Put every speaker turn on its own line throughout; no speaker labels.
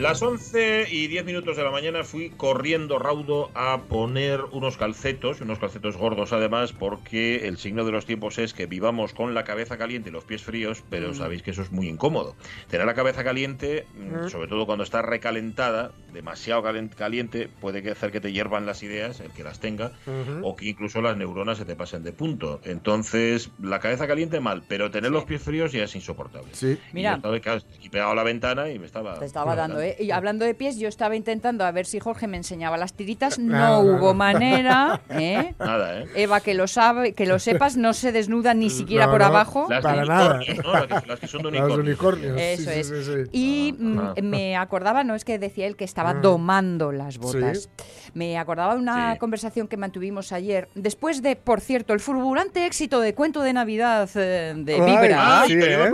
Las 11 y 10 minutos de la mañana fui corriendo raudo a poner unos calcetos, unos calcetos gordos además, porque el signo de los tiempos es que vivamos con la cabeza caliente y los pies fríos, pero sabéis que eso es muy incómodo. Tener la cabeza caliente, mm, sobre todo cuando está recalentada, demasiado caliente, puede hacer que te hiervan las ideas, el que las tenga, o que incluso las neuronas se te pasen de punto. Entonces, la cabeza caliente mal, pero tener los pies fríos ya es insoportable.
Sí.
Y
Mira.
yo estaba aquí pegado a la ventana y me estaba...
Te estaba dando, ¿eh? Y hablando de pies, yo estaba intentando a ver si Jorge me enseñaba las tiritas. No
Nada, nada.
hubo manera, ¿eh?
Nada, ¿eh?
Eva, que lo sabe, que lo sepas, no se desnuda ni siquiera
No,
por
no.
abajo.
Las
Para
de
nada.
¿no? Las que, las que son de
Los
unicornios.
unicornios.
Eso
sí,
es.
sí, sí, sí.
Y mm,
Ah.
me acordaba, no es que decía él que estaba
Mm.
domando las botas.
Sí.
Me acordaba de una
Sí.
conversación que mantuvimos ayer, después de, por cierto, el fulgurante éxito de cuento de Navidad eh, de Vibra.
Ah,
¿eh?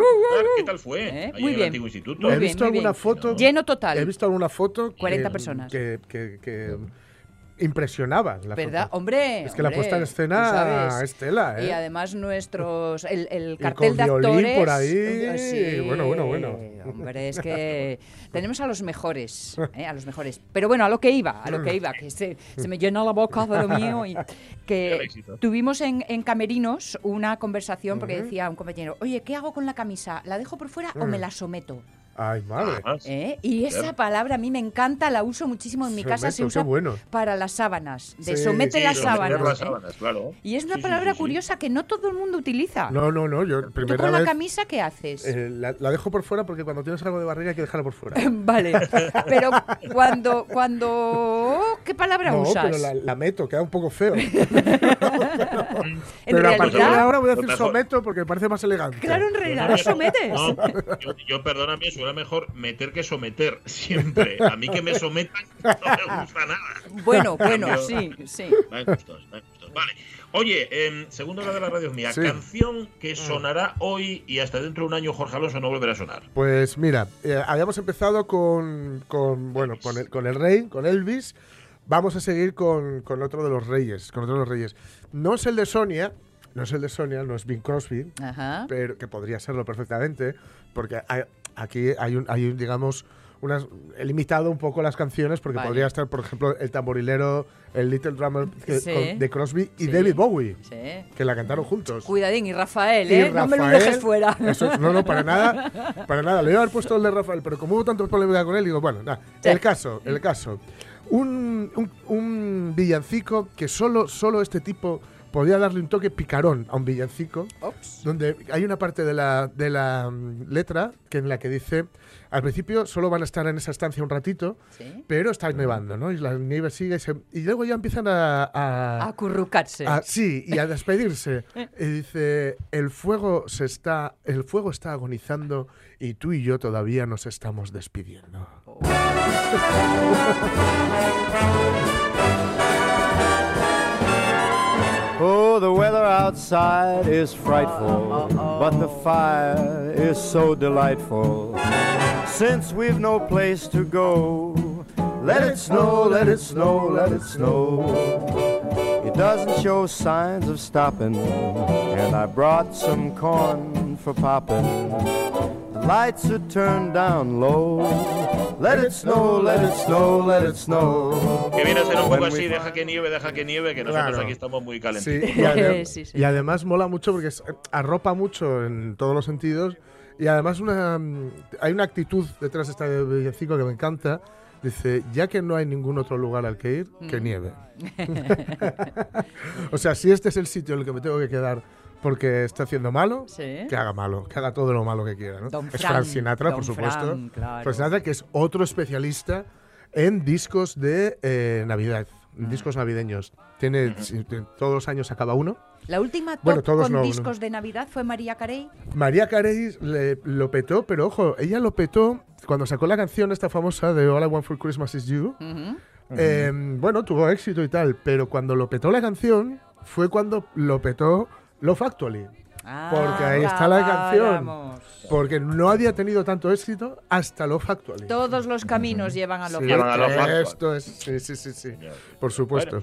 ¿Qué tal fue?
¿Eh? Muy
en el
bien.
antiguo instituto.
Muy
He visto alguna
bien.
foto.
Lleno total.
He visto alguna foto. que-
Cuarenta personas.
Que, que, que impresionaba. La
¿Verdad?
foto.
Hombre.
Es que la puesta en escena es tela, ¿eh?
Y además nuestros. El, el
Y
cartel
con
de
violín
actores.
por ahí.
Sí,
Bueno, bueno, bueno.
Hombre, es que tenemos a los mejores. ¿eh? A los mejores. Pero bueno, a lo que iba, a lo que iba, que se, se me llena la boca de lo mío. Y que
éxito.
tuvimos en, en Camerinos una conversación porque decía un compañero: Oye, ¿qué hago con la camisa? ¿La dejo por fuera o me la someto?
Ay, madre.
¿Eh? Y esa palabra a mí me encanta, la uso muchísimo en mi casa, se
Someto,
usa
bueno.
para las sábanas, de
Sí,
somete
sí,
las
someter
sábanas.
las
¿eh?
sábanas, claro.
Y es una
Sí,
palabra
sí, sí.
curiosa que no todo el mundo utiliza.
No, no, no. Yo,
¿Tú
primera
con la camisa qué haces?
eh, la, la dejo por fuera porque cuando tienes algo de barriga hay que dejarla por fuera.
Vale, pero cuando, cuando, ¿qué palabra
no,
usas?
pero la, la meto, queda un poco feo.
en
pero a partir de
realidad,
ahora voy a decir someto porque me parece más elegante.
claro, en realidad
No,
lo sometes.
No, yo, yo, perdóname, suena mejor meter que someter, siempre. A mí que me sometan no me gusta nada.
Bueno, bueno,
Cambio-
sí, sí.
Me gustado, me. Vale. Oye, eh, segundo hora de la radio mía,
Sí.
canción que sonará hoy y hasta dentro de un año Jorge Alonso no volverá a sonar.
Pues mira, eh, habíamos empezado con, con, bueno, con el, con el rey, con Elvis. Vamos a seguir con, con otro de los reyes, con otro de los reyes. No es el de Sonia, no es el de Sonia, no es Bing Crosby,
Ajá.
pero que podría serlo perfectamente, porque hay- aquí hay un, hay un, digamos, unas, he limitado un poco las canciones porque
Vale.
podría estar, por ejemplo, el tamborilero, el Little Drummer
Sí.
de Crosby y
Sí.
David Bowie,
Sí.
que la cantaron juntos.
Cuidadín, y Rafael,
Y
¿eh? no me lo
Rafael,
dejes fuera.
eso- no, no, para nada. Para nada. Le iba a haber puesto el de Rafael, pero como hubo tanto polémica con él, digo, bueno, nada. El caso, el caso. Un, un, un villancico que solo, solo este tipo podía darle un toque picarón a un villancico,
Ops.
donde hay una parte de la, de la mm, letra que en la que dice, al principio solo van a estar en esa estancia un ratito,
Sí.
pero está nevando, ¿no? Y la nieve sigue y, se- y luego ya empiezan a- a,
Acurrucarse.
Ah, sí, y a despedirse. y dice, el fuego se está, el fuego está agonizando y tú y yo todavía nos estamos despidiendo.
Oh, the weather outside is frightful, but the fire is so delightful. Since we've no place to go, let it snow, let it snow, let it snow. It doesn't show signs of stopping, and I brought some corn for popping. The lights are turned down low. Let it snow, let it snow, let it snow.
Que viene a ser un poco así, deja que nieve, deja que nieve, que nosotros
Claro.
aquí estamos muy
Sí,
calentitos.
y, ade-
Sí, sí.
y además mola mucho porque es- arropa mucho en todos los sentidos y además una, mm, hay una actitud detrás de este villancico que me encanta. Dice, ya que no hay ningún otro lugar al que ir,
Mm.
que nieve. o sea, si este es el sitio en el que me tengo que quedar porque está haciendo malo,
Sí.
que haga malo, que haga todo lo malo que quiera. ¿no?
Don
es
Fran,
Frank Sinatra,
Don
por supuesto.
Fran, claro.
Frank Sinatra, que es otro especialista en discos de eh, Navidad,
Ah.
discos navideños. Tiene, todos los años acaba uno.
La última top
Bueno, todos
con
no, no.
discos de Navidad fue María Carey.
María Carey le- lo petó, pero ojo, ella lo petó cuando sacó la canción esta famosa de All I Want for Christmas Is You. Eh, bueno, tuvo éxito y tal, pero cuando lo petó la canción fue cuando lo petó Love Actually. Porque ahí está la canción.
vamos.
Porque no había tenido tanto éxito hasta Love Actually.
Todos los caminos llevan a
Sí,
Love Actually.
Esto es, sí, sí, sí, sí. Por supuesto.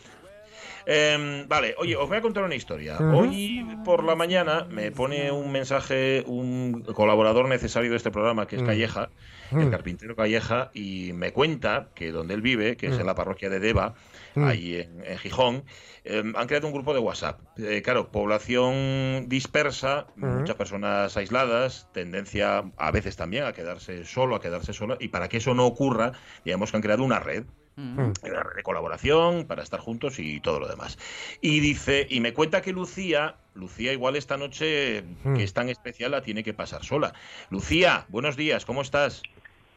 Em, vale, oye, os voy a contar una historia. Hoy por la mañana me pone un mensaje un colaborador necesario de este programa, que es Calleja, el carpintero Calleja, y me cuenta que donde él vive, que es en la parroquia de Deva, ahí en, en Gijón, em, han creado un grupo de WhatsApp. Eh, claro, población dispersa, muchas personas aisladas, tendencia a veces también a quedarse solo, a quedarse sola, y para que eso no ocurra, digamos que han creado una red una red de colaboración para estar juntos y todo lo demás. Y dice, y me cuenta que Lucía, Lucía igual esta noche que es tan especial la tiene que pasar sola. Lucía, buenos días, ¿cómo estás?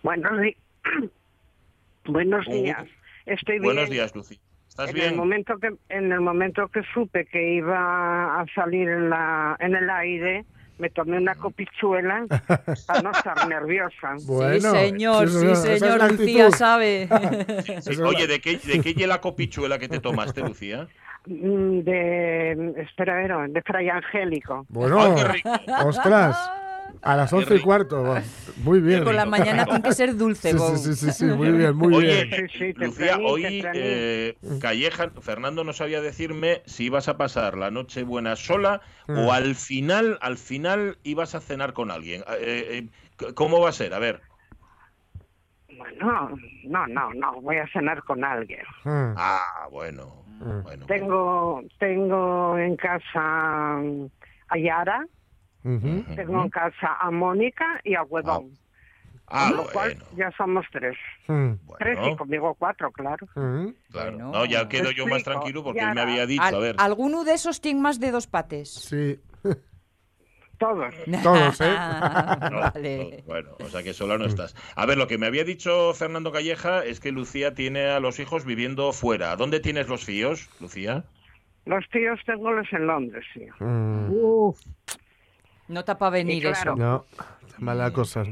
Buenos, Buenos
Uh,
días. Estoy
Buenos
bien.
días, Lucía. ¿Estás
en el
bien?
momento que en el momento que supe que iba a salir en la en el aire, me tomé una copichuela para no estar nerviosa.
Bueno,
sí, señor,
sí, es
señor,
la
Lucía sabe.
Sí, Oye, ¿de qué, ¿de qué hiela copichuela que te tomaste, Lucía?
Mm, De espera, a ver, de Fray Angélico.
Bueno,
Ay, qué rico.
ostras. A las once y cuarto. va. Muy bien.
Por la mañana tiene que ser dulce,
Sí, sí, sí, sí, sí, muy bien, muy
Oye,
bien.
Sí,
Lucía, hoy eh, Calleja, Fernando no sabía decirme si ibas a pasar la noche buena sola o al final, al final ibas a cenar con alguien. Eh, eh, ¿Cómo va a ser? A ver.
Bueno, no, no, no, voy a cenar con alguien.
Mm,
Ah, bueno.
Mm.
bueno.
Tengo tengo en casa mm, a Yara, tengo en casa a Mónica y a Huevón.
Ah,
Con lo cual
bueno.
ya somos tres.
Mm,
Tres y conmigo cuatro, claro.
mm.
claro.
Bueno.
No, ya quedo yo más tranquilo porque él me había dicho,
Al-
a ver.
¿Alguno de esos tiene más de dos pates?
Sí.
Todos.
Todos, ¿eh?
No,
vale.
no, bueno, o sea que sola no estás. A ver, lo que me había dicho Fernando Calleja es que Lucía tiene a los hijos viviendo fuera. ¿Dónde tienes los fíos, Lucía?
Los tíos tengo los en Londres, sí.
Mm,
No está para venir
claro.
eso.
No, mala cosa.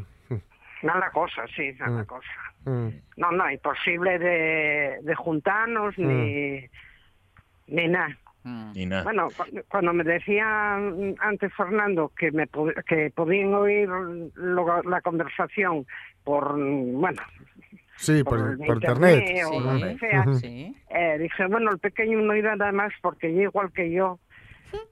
Mala cosa, sí, mala
Mm.
cosa.
Mm,
No, no, imposible de, de juntarnos ni, ni nada.
Mm.
Nada.
Bueno, cu- cuando me decía mm, antes Fernando que me que podían oír lo- la conversación por, mm, bueno,
Sí, por, por
internet,
internet.
o
Sí.
que sea,
Sí.
Eh, dije, bueno, el pequeño no irá nada más porque ya igual que yo,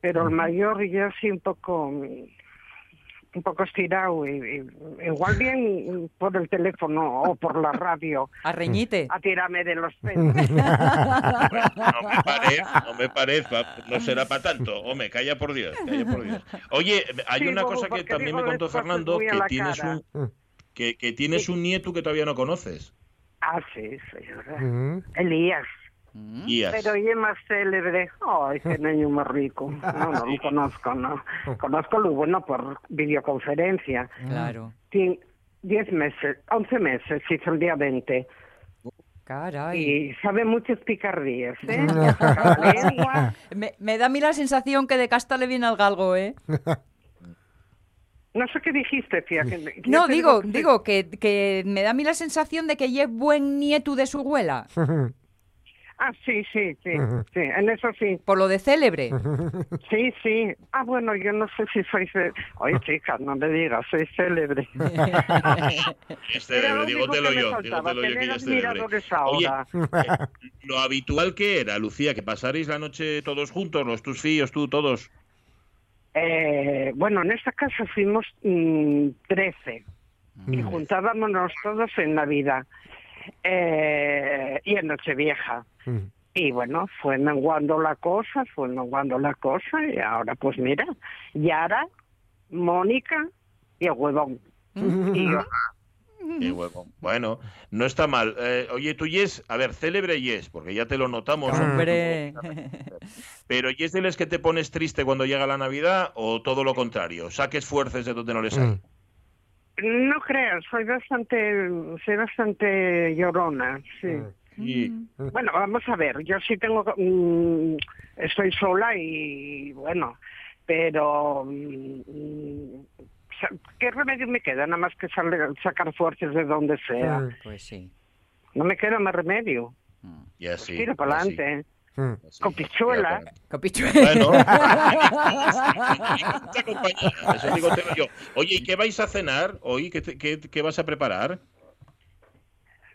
pero el mayor ya sí un poco, un poco estirado, y, y- igual bien por el teléfono o por la radio,
A reñite.
a tirarme de los pelos.
No me parece, no me parece, no será para tanto. Hombre, calla por Dios, calla por Dios. Oye, hay
Sí,
una cosa que también me contó Fernando, que tienes
cara.
un que, que tienes un nieto que todavía no conoces.
Ah, sí, señora.
Mm,
Elías.
Mm.
Pero ella es más célebre. Ay, qué niño más rico. No, no lo conozco, no. Conozco lo bueno por videoconferencia.
Claro.
Tien- Diez meses, once meses, hizo el día 20.
Caray.
Y sabe muchas picardías, ¿eh?
Me, me da a mí la sensación que de casta le viene al galgo, ¿eh?
No sé qué dijiste, tía. que-
No, digo,
que-
digo que, que me da a mí la sensación de que es buen nieto de su abuela.
Ah, sí, sí, sí, sí, en eso sí.
Por lo de célebre.
Sí, sí. Ah, bueno, yo no sé si soy... cé- Oye, chica, no me digas, soy célebre.
Este,
Era lo
dígotelo yo, dígotelo yo que ya es célebre. Oye,
ahora.
eh, lo habitual que era, Lucía, que pasarais la noche todos juntos, los tus fíos, tú, todos.
Eh, bueno, en esta casa fuimos mm, 13 y juntábamos todos en Navidad eh, y en Nochevieja.
mm.
Y bueno, fue menguando la cosa, fue menguando la cosa y ahora pues mira, Yara, Mónica y el huevón. Y yo,
Qué. Bueno, no está mal. Eh, oye, tú Yes, a ver, célebre Yes, porque ya te lo notamos.
Hombre.
Pero Yes de los que te pones triste cuando llega la Navidad o todo lo contrario, saques fuerzas de donde no les hay.
Mm.
no creas, soy bastante, soy bastante llorona, sí.
Y,
Bueno, vamos a ver, yo sí tengo, mm, estoy sola y bueno, pero mm, sa- ¿qué remedio me queda? Nada más que sale- sacar fuerzas de donde sea.
Mm.
Pues sí.
No me queda más remedio.
y así.
Tiro para adelante.
Mm.
y así.
Con pichuela.
Tira pa'lante.
Capichuelo.
Bueno, eso digo yo. Oye, ¿y qué vais a cenar hoy? ¿Qué, te- qué- qué vas a preparar?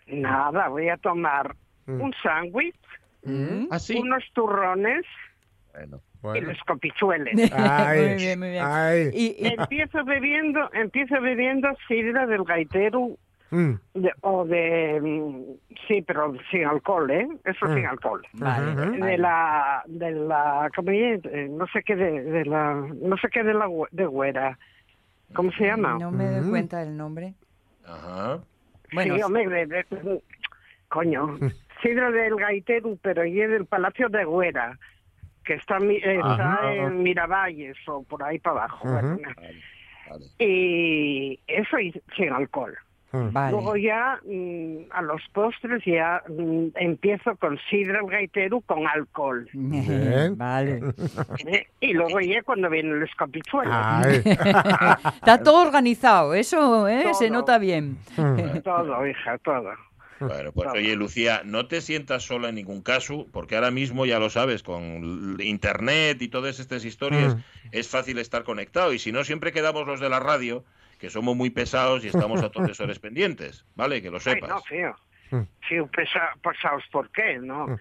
Nada, voy a tomar
Mm.
un sándwich
Mm.
¿Ah, sí?
unos turrones
Bueno.
y los copichueles.
Ay,
muy bien, muy bien.
ay.
Y- y-
empiezo bebiendo, empiezo bebiendo sidra del gaitero
Mm,
de- o de mm, sí, pero sin alcohol, ¿eh? Eso
Mm.
sin alcohol.
Vale,
Ujú.
vale.
De la, de la, ¿cómo es? Eh, no sé qué de, de la, no sé qué de la de güera. ¿Cómo se llama?
No me doy
Mm.
cuenta del nombre.
Ajá.
Bueno,
sí, hombre, de- de- coño, sidra del gaitero, pero y es del Palacio de Güera, que está, mi- está en Miravalles o por ahí para abajo.
Ujú.
bueno.
Vale, vale.
Y eso y sin alcohol.
Vale.
Luego ya mm, a los postres ya mm, empiezo con sidra el gaitero con alcohol.
Bien.
Vale.
¿eh? Y luego ya cuando vienen los capichuelos.
Ay.
Está todo organizado, eso ¿eh? se nota bien.
Mm.
Todo, hija, todo.
Bueno, pues oye, Lucía, no te sientas sola en ningún caso, porque ahora mismo ya lo sabes, con internet y todas estas historias,
Mm.
es fácil estar conectado. Y si no, siempre quedamos los de la radio, que somos muy pesados y estamos a todas horas pendientes, ¿vale? Que lo
Ay,
sepas.
no, tío.
Mm.
Sí, pesa- pesados, ¿por qué? No.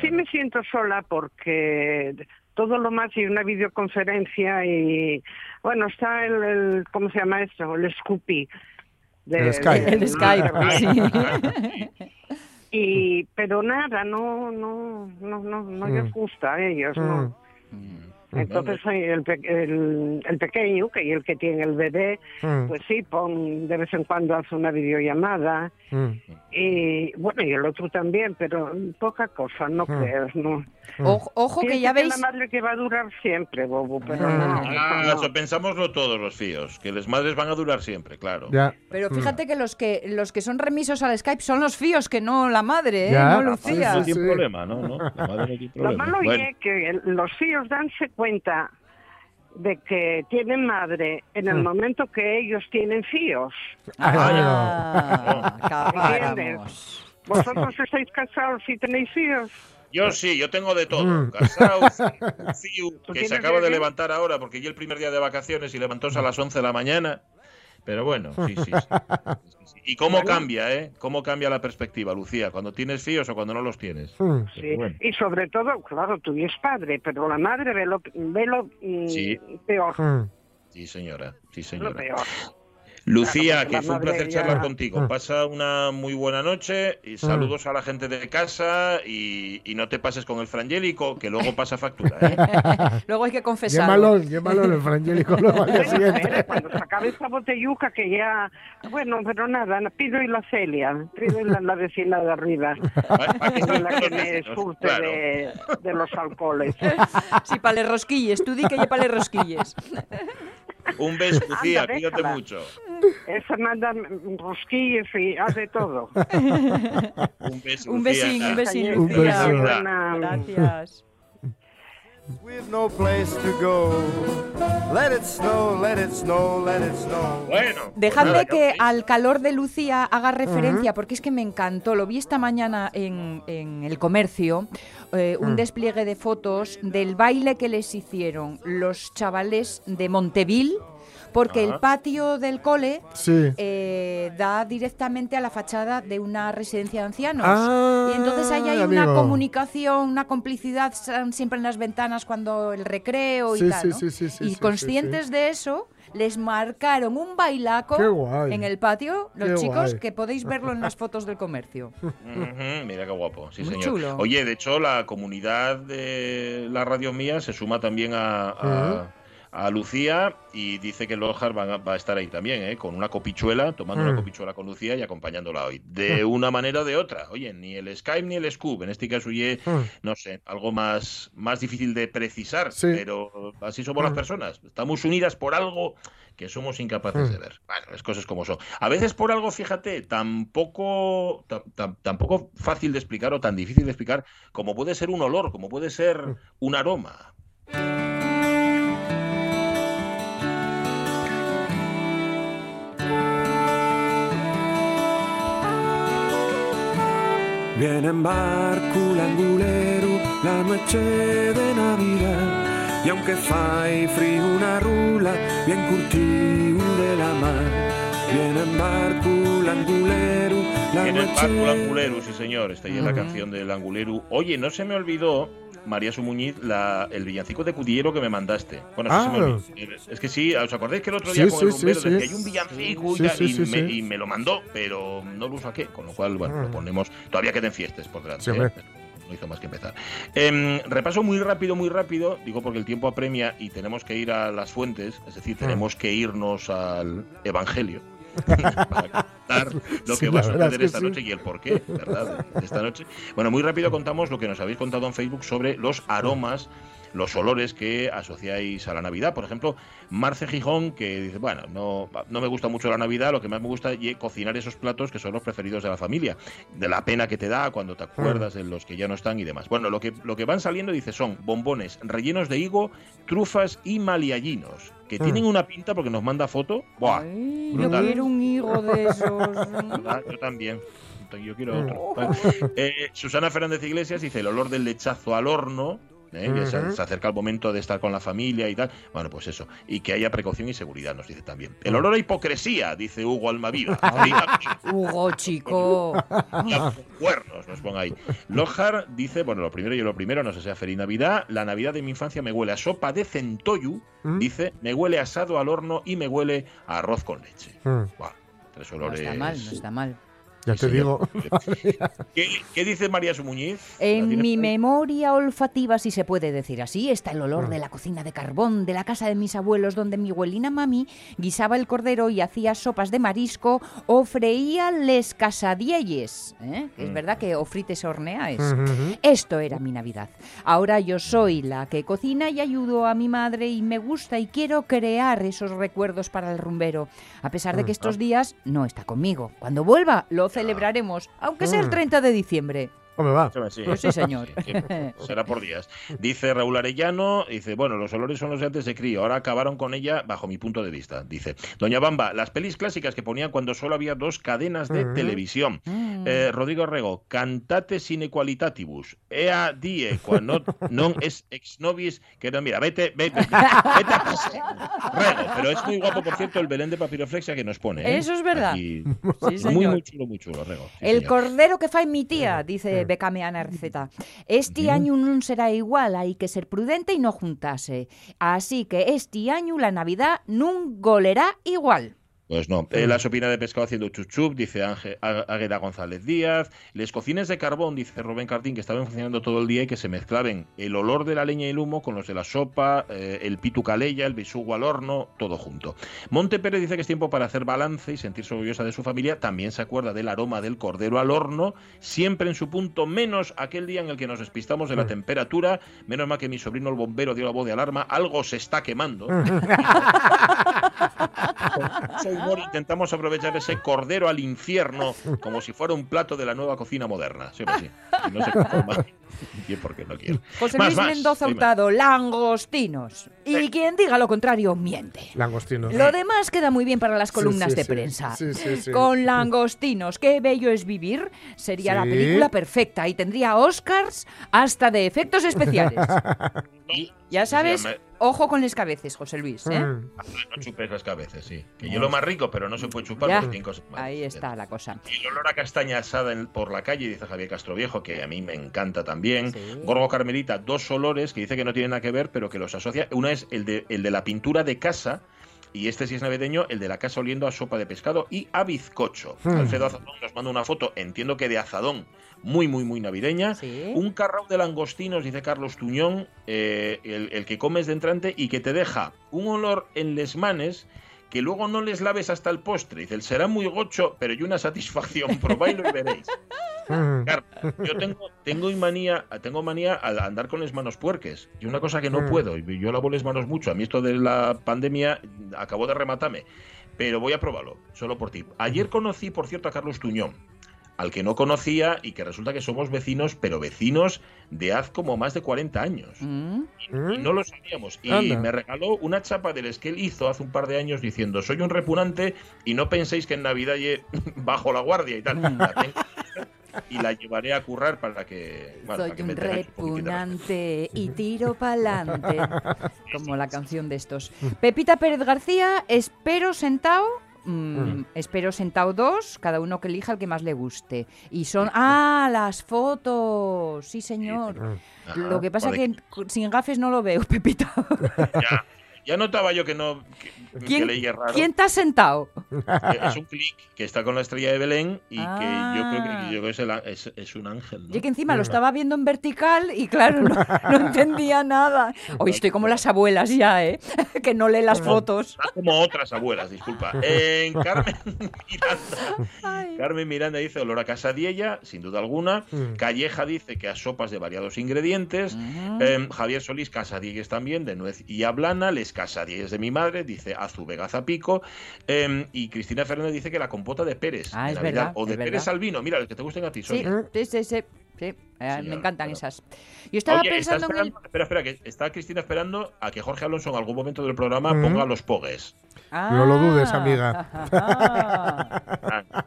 Sí me siento sola porque todo lo más y una videoconferencia y bueno está el, el- ¿cómo se llama esto? El Scoopy. de-
El Skype.
de-
El Skype, sí.
Y pero nada, no no no no no
Mm.
les gusta a ellos,
Mm.
no. Entonces el, el, el pequeño, que es el que tiene el bebé,
Mm.
pues sí, pon, de vez en cuando hace una videollamada.
Mm.
Y bueno, y el otro también, pero poca cosa, no
Mm.
creas, no.
Ojo, ojo que ya veis.
la madre que va a durar siempre, bobo, pero
Mm.
no.
Ah,
eso no.
eso pensámoslo todos los fíos, que las madres van a durar siempre, claro.
Ya.
Pero
Mm.
fíjate que los que los que son remisos al Skype son los fíos, que no la madre, ¿eh?
Ya,
no Lucía.
No tiene
sí.
problema, ¿no? no la madre no tiene
Lo malo
Bueno,
es que los hijos danse cuenta de que tienen madre en el
Mm.
momento que ellos tienen fíos.
Ah, acabáramos.
¿Vosotros estáis casados y tenéis hijos?
Yo sí, yo tengo de todo.
Mm.
Fío
¿Tú
que se acaba de levantar ahora porque yo el primer día de vacaciones y levantóse a las 11 de la mañana. Pero bueno, sí, sí. sí. ¿Y cómo cambia, eh? ¿Cómo cambia la perspectiva, Lucía? Cuando tienes fíos o cuando no los tienes.
Mm.
Sí.
Bueno.
Y sobre todo, claro, tú eres padre, pero la madre ve lo, ve lo mm,
Sí.
peor.
Mm.
Sí, señora. Sí,
Lo
señora.
peor.
Lucía, que fue un placer charlar contigo.
Mm.
Pasa una muy buena noche y saludos a la gente de casa y, y no te pases con el frangélico, que luego pasa factura. ¿eh?
Luego hay que
Qué
confesar.
qué malón el frangélico luego al día siguiente.
cuando se acabe esta botelluca que ya... Bueno, pero nada, pido y la Celia, pido y la, la vecina de arriba,
¿Para- para qué
es la que me surte
Claro.
de, de los alcoholes.
Sí, para les rosquilles. Tú di que hay para les rosquilles.
Un beso, Lucía,
Anda,
cuídate mucho.
Esa manda rosquillas y hace todo.
Un beso,
Un
Lucía.
besín, un besín,
Un
Lucía.
beso.
Buena-
Gracias.
Bueno.
Dejadme que al calor de Lucía haga referencia, porque es que me encantó. Lo vi esta mañana en, en el comercio, eh, un despliegue de fotos del baile que les hicieron los chavales de Monteville, porque el patio del cole
Sí.
eh, da directamente a la fachada de una residencia de ancianos.
Ah,
y entonces ahí hay una comunicación, una complicidad están siempre en las ventanas cuando el recreo y
Sí,
tal.
sí,
¿no?
sí, sí, sí,
y
sí,
conscientes de eso, les marcaron un bailaco en el patio, los
Qué
chicos,
guay.
que podéis verlo en las fotos del comercio.
Mira qué guapo, sí
Muy
señor.
chulo.
Oye, de hecho, la comunidad de la radio mía se suma también a, a- a Lucía y dice que Lojar va, a- va a estar ahí también, ¿eh? con una copichuela, tomando una
Mm.
copichuela con Lucía y acompañándola hoy. De una manera o de otra. Oye, ni el Skype ni el Scoop. En este caso, oye,
Mm.
no sé, algo más, más difícil de precisar,
Sí.
pero así somos las
Mm.
personas. Estamos unidas por algo que somos incapaces
Mm.
de ver. Bueno, las cosas como son. A veces por algo, fíjate, tampoco, tam- tam- tampoco fácil de explicar o tan difícil de explicar como puede ser un olor, como puede ser un aroma.
Viene en barco l'angulero la noche de Navidad. Y aunque fai frío una rula bien curtiu de la mar. Viene en barco l'angulero la
En el bar
noche
Langulero, sí señor, está ahí en la canción del Anguleru. Oye, no se me olvidó, María Sumuñiz, la, el villancico de Cudillero que me mandaste. Bueno, sí se me
Ah.
olvidó. Es que sí, ¿os acordáis que el otro día
Sí,
con el
sí,
rumbero
sí.
decía hay un villancico y,
Sí,
tal",
sí,
y
sí,
me,
sí.
y me lo mandó, pero no lo saqué, con lo cual, bueno, lo
Ah.
ponemos. Todavía queden fiestas por delante. ¿eh? No hizo más que empezar. Em, repaso muy rápido, muy rápido, digo porque el tiempo apremia y tenemos que ir a las fuentes, es
Ah.
decir, tenemos que irnos al Evangelio. Para contar lo
Sí,
que va a suceder esta
sí.
noche y el porqué, ¿verdad? Esta noche. Bueno, muy rápido contamos lo que nos habéis contado en Facebook sobre los aromas, los olores que asociáis a la Navidad. Por ejemplo, Marce Gijón, que dice, bueno, no, no me gusta mucho la Navidad, lo que más me gusta es cocinar esos platos que son los preferidos de la familia, de la pena que te da cuando te acuerdas de los que ya no están y demás. Bueno, lo que, lo que van saliendo, dice, son bombones rellenos de higo, trufas y maliallinos, que
Mm.
tienen una pinta porque nos manda foto. ¡Buah!
Ay, yo quiero un higo de esos.
¿verdad? Yo también. Yo quiero otro. Eh, Susana Fernández Iglesias dice el olor del lechazo al horno. ¿Eh? que se, acerca el momento de estar con la familia y tal. Bueno, pues eso. Y que haya precaución y seguridad, nos dice también. El olor a hipocresía, dice Hugo Almaviva.
Hugo, chico.
Cuernos, nos ponga ahí. Lojar dice, bueno, lo primero yo lo primero, no sé si sea feliz Navidad. La Navidad de mi infancia me huele a sopa de centoyu,
¿Mm?
dice, me huele asado al horno y me huele a arroz con leche.
Mm,
Buah, tres
No
olores.
está mal, no está mal.
Ya
Sí,
te
señor.
digo.
¿Qué, qué dice María Sumuñiz? ¿La
En mi memoria olfativa, si se puede decir así, está el olor
Mm.
de la cocina de carbón de la casa de mis abuelos, donde mi abuelina mami guisaba el cordero y hacía sopas de marisco o freía les casadielles. ¿eh? Es
Mm.
verdad que o frites o horneáis.
Ujú.
Esto era mi Navidad. Ahora yo soy la que cocina y ayudo a mi madre y me gusta y quiero crear esos recuerdos para el rumbero. A pesar de que estos días no está conmigo. Cuando vuelva lo celebraremos, aunque sea el
Mm.
30 de diciembre.
Hombre, va.
Sí,
Pues sí, señor.
sí, será por días. Dice Raúl Arellano, dice, bueno, los olores son los de antes de crío, ahora acabaron con ella bajo mi punto de vista. Dice, Doña Bamba, las pelis clásicas que ponían cuando solo había dos cadenas de
Ujú.
televisión.
Mm.
Eh, Rodrigo Rego, cantate sine qualitatibus. Ea die, cuando non es ex nobis, que no, mira, vete, vete, vete a casa. Rego, pero es muy guapo, por cierto, el Belén de papiroflexia que nos pone. ¿eh?
Eso es verdad.
Aquí.
Sí,
Muy,
señor.
muy chulo, muy chulo, Rego. Sí,
El
señor.
cordero que fai mi tía, dice Becameana Receta. Este año non será igual, hai que ser prudente e no juntase. Así que este año la Navidad non golerá igual.
Pues no. Eh, la sopina de pescado haciendo chuchup, dice Ángel, Águeda González Díaz. Les cocines de carbón, dice Rubén Cardín, que estaban funcionando todo el día y que se mezclaban el olor de la leña y el humo con los de la sopa, eh, el pitu calella, el besugo al horno, todo junto. Monte Pérez dice que es tiempo para hacer balance y sentirse orgullosa de su familia. También se acuerda del aroma del cordero al horno, siempre en su punto, menos aquel día en el que nos despistamos de la temperatura. Menos mal que mi sobrino el bombero dio la voz de alarma. Algo se está quemando. Humor intentamos aprovechar ese cordero al infierno como si fuera un plato de la nueva cocina moderna. Sí, hombre, sí. Y no se conforma. Bien porque no quiere.
José
Más,
Luis
más.
Mendoza. Hurtado, langostinos. Y quien diga lo contrario, miente.
Langostinos.
Lo demás queda muy bien para las columnas
sí,
de
sí.
prensa.
Sí, sí, sí.
Con langostinos, qué bello es vivir, sería la película perfecta y tendría Oscars hasta de efectos especiales. Y ya sabes,
me-
ojo con les cabezas, José Luis. ¿eh?
Mm.
No chupes las cabezas, sí. Que yo lo más rico, pero no se puede chupar
Ya.
porque tiene cosas malas.
Ahí está la cosa.
El olor a castaña asada en- por la calle, dice Javier Castroviejo, que a mí me encanta también.
Sí.
Gorgo Carmelita, dos olores que dice que no tienen nada que ver, pero que los asocia. Una es el de, el de la pintura de casa, y este sí es navideño, el de la casa oliendo a sopa de pescado y a bizcocho.
Hmm.
Alfredo Azadón nos manda una foto, entiendo que de azadón, muy, muy, muy navideña.
Sí.
Un carrao de langostinos, dice Carlos Tuñón, eh, el, el que comes de entrante y que te deja un olor en les manes que luego no les laves hasta el postre. Dice, será muy gocho, pero y una satisfacción. Probáislo y veréis.
Mm.
Claro, yo tengo, tengo manía, tengo manía al andar con las manos puerques. Y una cosa que no
Mm.
puedo, y yo lavo las manos mucho. A mí esto de la pandemia acabó de rematarme. Pero voy a probarlo, solo por ti. Ayer conocí, por cierto, a Carlos Tuñón, al que no conocía y que resulta que somos vecinos, pero vecinos de hace como más de 40 años.
Mm.
Y no lo sabíamos. Y
Anda.
me regaló una chapa del que él hizo hace un par de años diciendo, soy un repugnante y no penséis que en Navidad lle- bajo la guardia y tal. La tengo y la llevaré a currar para que... bueno, para
Soy
que
un
me un
repugnante y tiro pa'lante. Como la canción de estos. Pepita Pérez García, espero sentado mm, espero sentado dos, cada uno que elija el que más le guste. Y son, ah, las fotos, sí señor.
Ajá,
Lo que pasa
vale.
que sin gafes no lo veo, Pepita.
Ya, ya notaba yo que no que, que
¿Quién,
leía raro.
¿Quién te ha sentado?
Que Es un clic que está con la estrella de Belén y que yo creo
Ah.
que, yo creo que es, el a- es- es un ángel. ¿no?
Yo que encima lo estaba viendo en vertical y claro, no, no entendía nada. Hoy estoy como las abuelas ya, ¿eh? Que no leen las fotos.
Está como otras abuelas, disculpa. En Carmen Miranda.
Ay.
Carmen Miranda dice olor a casadiella, sin duda alguna.
Mm.
Calleja dice que a sopas de variados ingredientes. Em, Javier Solís, casadielles también, de nuez y ablana. Les casadielles de mi madre, dice Azu Vega Zapico. Em, y Cristina Fernández dice que la compota de Pérez.
Ah,
de
es
Navidad,
verdad,
O de
es
Pérez
verdad.
al vino. Mira, el que te gusten a ti,
Sí,
Sonia.
sí, sí, sí. sí. Eh,
Sí,
me encantan
claro.
esas. Yo estaba
Oye,
pensando en el...
espera, espera, que está Cristina esperando a que Jorge Alonso en algún momento del programa
Ujú.
ponga los pogues.
No lo dudes,
Ah,
amiga.
Ah,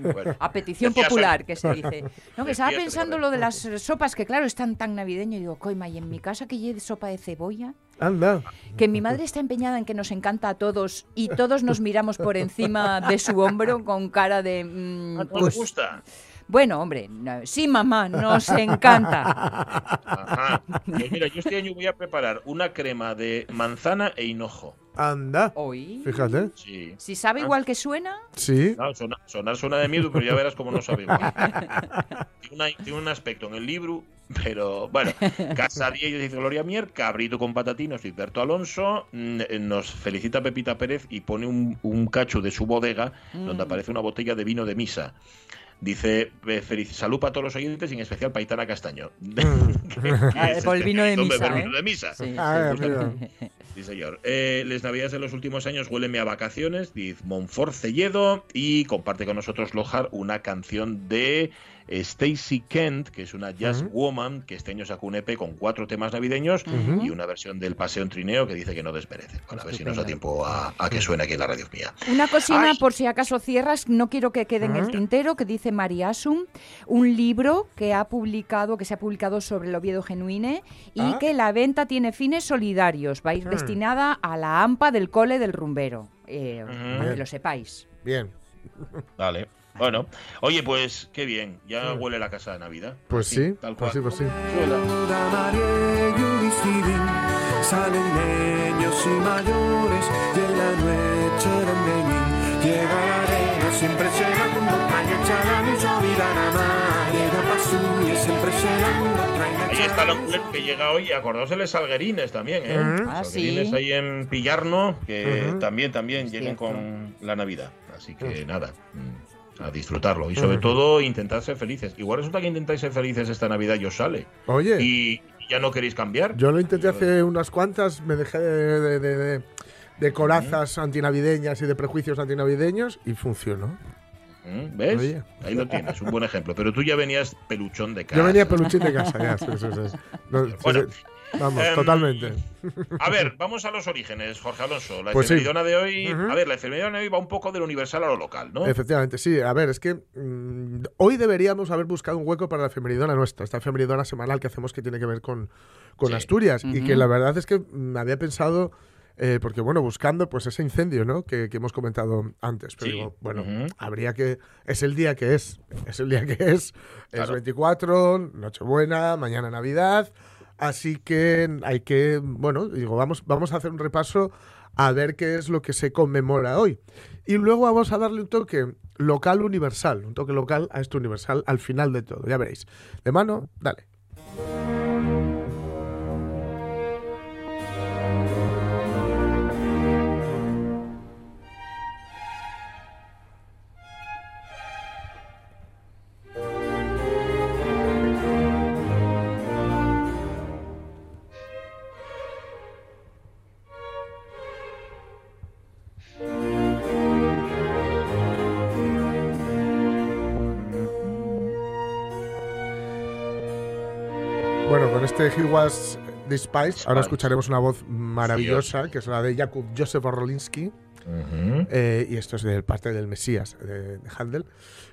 bueno.
A petición popular, que se dice. No, que estaba pensando lo de las sopas, que claro, están tan navideño. Y digo, coima, y en mi casa que lleve sopa de cebolla,
Anda.
que mi madre está empeñada en que nos encanta a todos y todos nos miramos por encima de su hombro con cara de... mm,
¿No te
pues,
gusta?
bueno, hombre, no, sí, mamá, nos encanta.
Ajá. Pues mira, yo este año voy a preparar una crema de manzana e hinojo.
Anda.
Hoy,
Fíjate.
Sí.
si sabe igual que suena,
Sí.
Sonar suena de miedo, pero ya verás cómo no sabe igual. Tiene, una- tiene un aspecto en el libro, pero bueno. Casadilla, dice Gloria Mier, cabrito con patatinos, dice Berto Alonso. mm, eh, Nos felicita Pepita Pérez y pone un, un cacho de su bodega donde
Mm.
aparece una botella de vino de misa. Dice, eh, feliz, salud para todos los oyentes y en especial para Itana Castaño. Que
Ah,
es
por el vino de
en
misa, ¿eh?
vino de misa.
Sí,
Ah,
sí.
amigo.
Sí, señor. Eh, les navidades de los últimos años huélenme a vacaciones, dice Monfort Celledo, y comparte con nosotros Lojar una canción de Stacy Kent, que es una jazz woman, que este año sacó un EP con cuatro temas navideños y una versión del Paseo en Trineo que dice que no desmerece. Bueno, a ver si nos da tiempo a, a que suene aquí en la radio mía.
Una cocina,
Ay.
por si acaso cierras, no quiero que quede en el tintero, que dice Mariasum, un libro que ha publicado, que se ha publicado sobre el Oviedo Genuine y
Ah.
que la venta tiene fines solidarios. Va a ir
Hmm.
destinada a la AMPA del cole del rumbero. Eh, para que lo sepáis.
Bien.
Vale. Bueno, oye, pues qué bien, ya huele la casa de Navidad.
Pues sí,
tal
pues
cual.
sí, pues sí.
Y Ulisidín, salen niños y mayores y en la noche del Benín llega la arena siempre será un montaña chalán y yo vida nada más llega pasú y siempre será un montaña
Ahí está mujer que llega hoy. Acordaos de los salguerines también, ¿eh?
Ah, sí.
ahí en Pillarno, que también, también lleguen con la Navidad. Así que nada, a disfrutarlo. Y sobre todo, intentar ser felices. Igual resulta que intentáis ser felices esta Navidad y os sale.
Oye,
Y ya no queréis cambiar.
yo lo intenté hace unas cuantas, me dejé de, de, de- de- de corazas antinavideñas y de prejuicios antinavideños y funcionó.
¿Ves?
Oye.
Ahí lo tienes, un buen ejemplo. Pero tú ya venías peluchón de casa.
Yo venía peluchín de casa, ya. sí, sí, sí. No, sí,
Bueno.
Vamos,
Em,
totalmente.
A ver, vamos a los orígenes, Jorge Alonso. La
Pues sí.
de hoy. A ver, la efemeridona de hoy va un poco de lo universal a lo local, ¿no?
Efectivamente, sí. A ver, es que mm, hoy deberíamos haber buscado un hueco para la efemeridona nuestra, esta efemeridona semanal que hacemos que tiene que ver con, con
Sí.
Asturias. Y que la verdad es que mm, había pensado, eh, porque bueno, buscando pues ese incendio, ¿no? Que, que hemos comentado antes. Pero
Sí.
digo, bueno, habría que. Es el día que es. Es el día que es. Es
Claro.
24, Nochebuena, mañana Navidad. Así que hay que, bueno, digo, vamos, vamos a hacer un repaso a ver qué es lo que se conmemora hoy. Y luego vamos a darle un toque local universal, un toque local a esto universal al final de todo, ya veréis. De mano, dale. Este He Was Despised, ahora escucharemos una voz maravillosa, que es la de Jakub Josef Orolinsky. Eh, y esto es de parte del Mesías de, de Handel,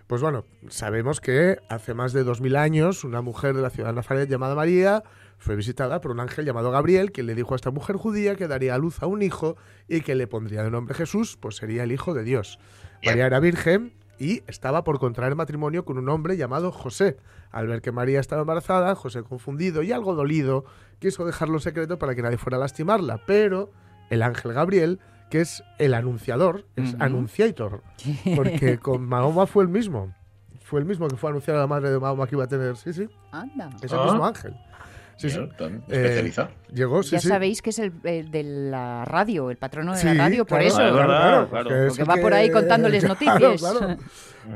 pues bueno, sabemos que hace más de 2000 años una mujer de la ciudad de Nazaret llamada María fue visitada por un ángel llamado Gabriel que le dijo a esta mujer judía que daría a luz a un hijo y que le pondría de nombre Jesús, pues sería el hijo de Dios. María era virgen y estaba por contraer matrimonio con un hombre llamado José. Al ver que María estaba embarazada, José confundido y algo dolido, quiso dejarlo secreto para que nadie fuera a lastimarla, pero el ángel Gabriel, que es el anunciador, es
Ujú.
anunciator, porque con Mahoma fue el mismo. Fue el mismo que fue a anunciar a la madre de Mahoma que iba a tener. Sí, sí,
Anda.
es el
Ah.
mismo ángel. Sí, Eh,
especializado.
Llegó, sí,
ya
sí.
sabéis que es el, el de la radio, el patrono de
Sí,
la radio, por
claro,
eso.
Es verdad, claro.
porque es
Porque va por ahí contándoles
claro,
noticias.
claro.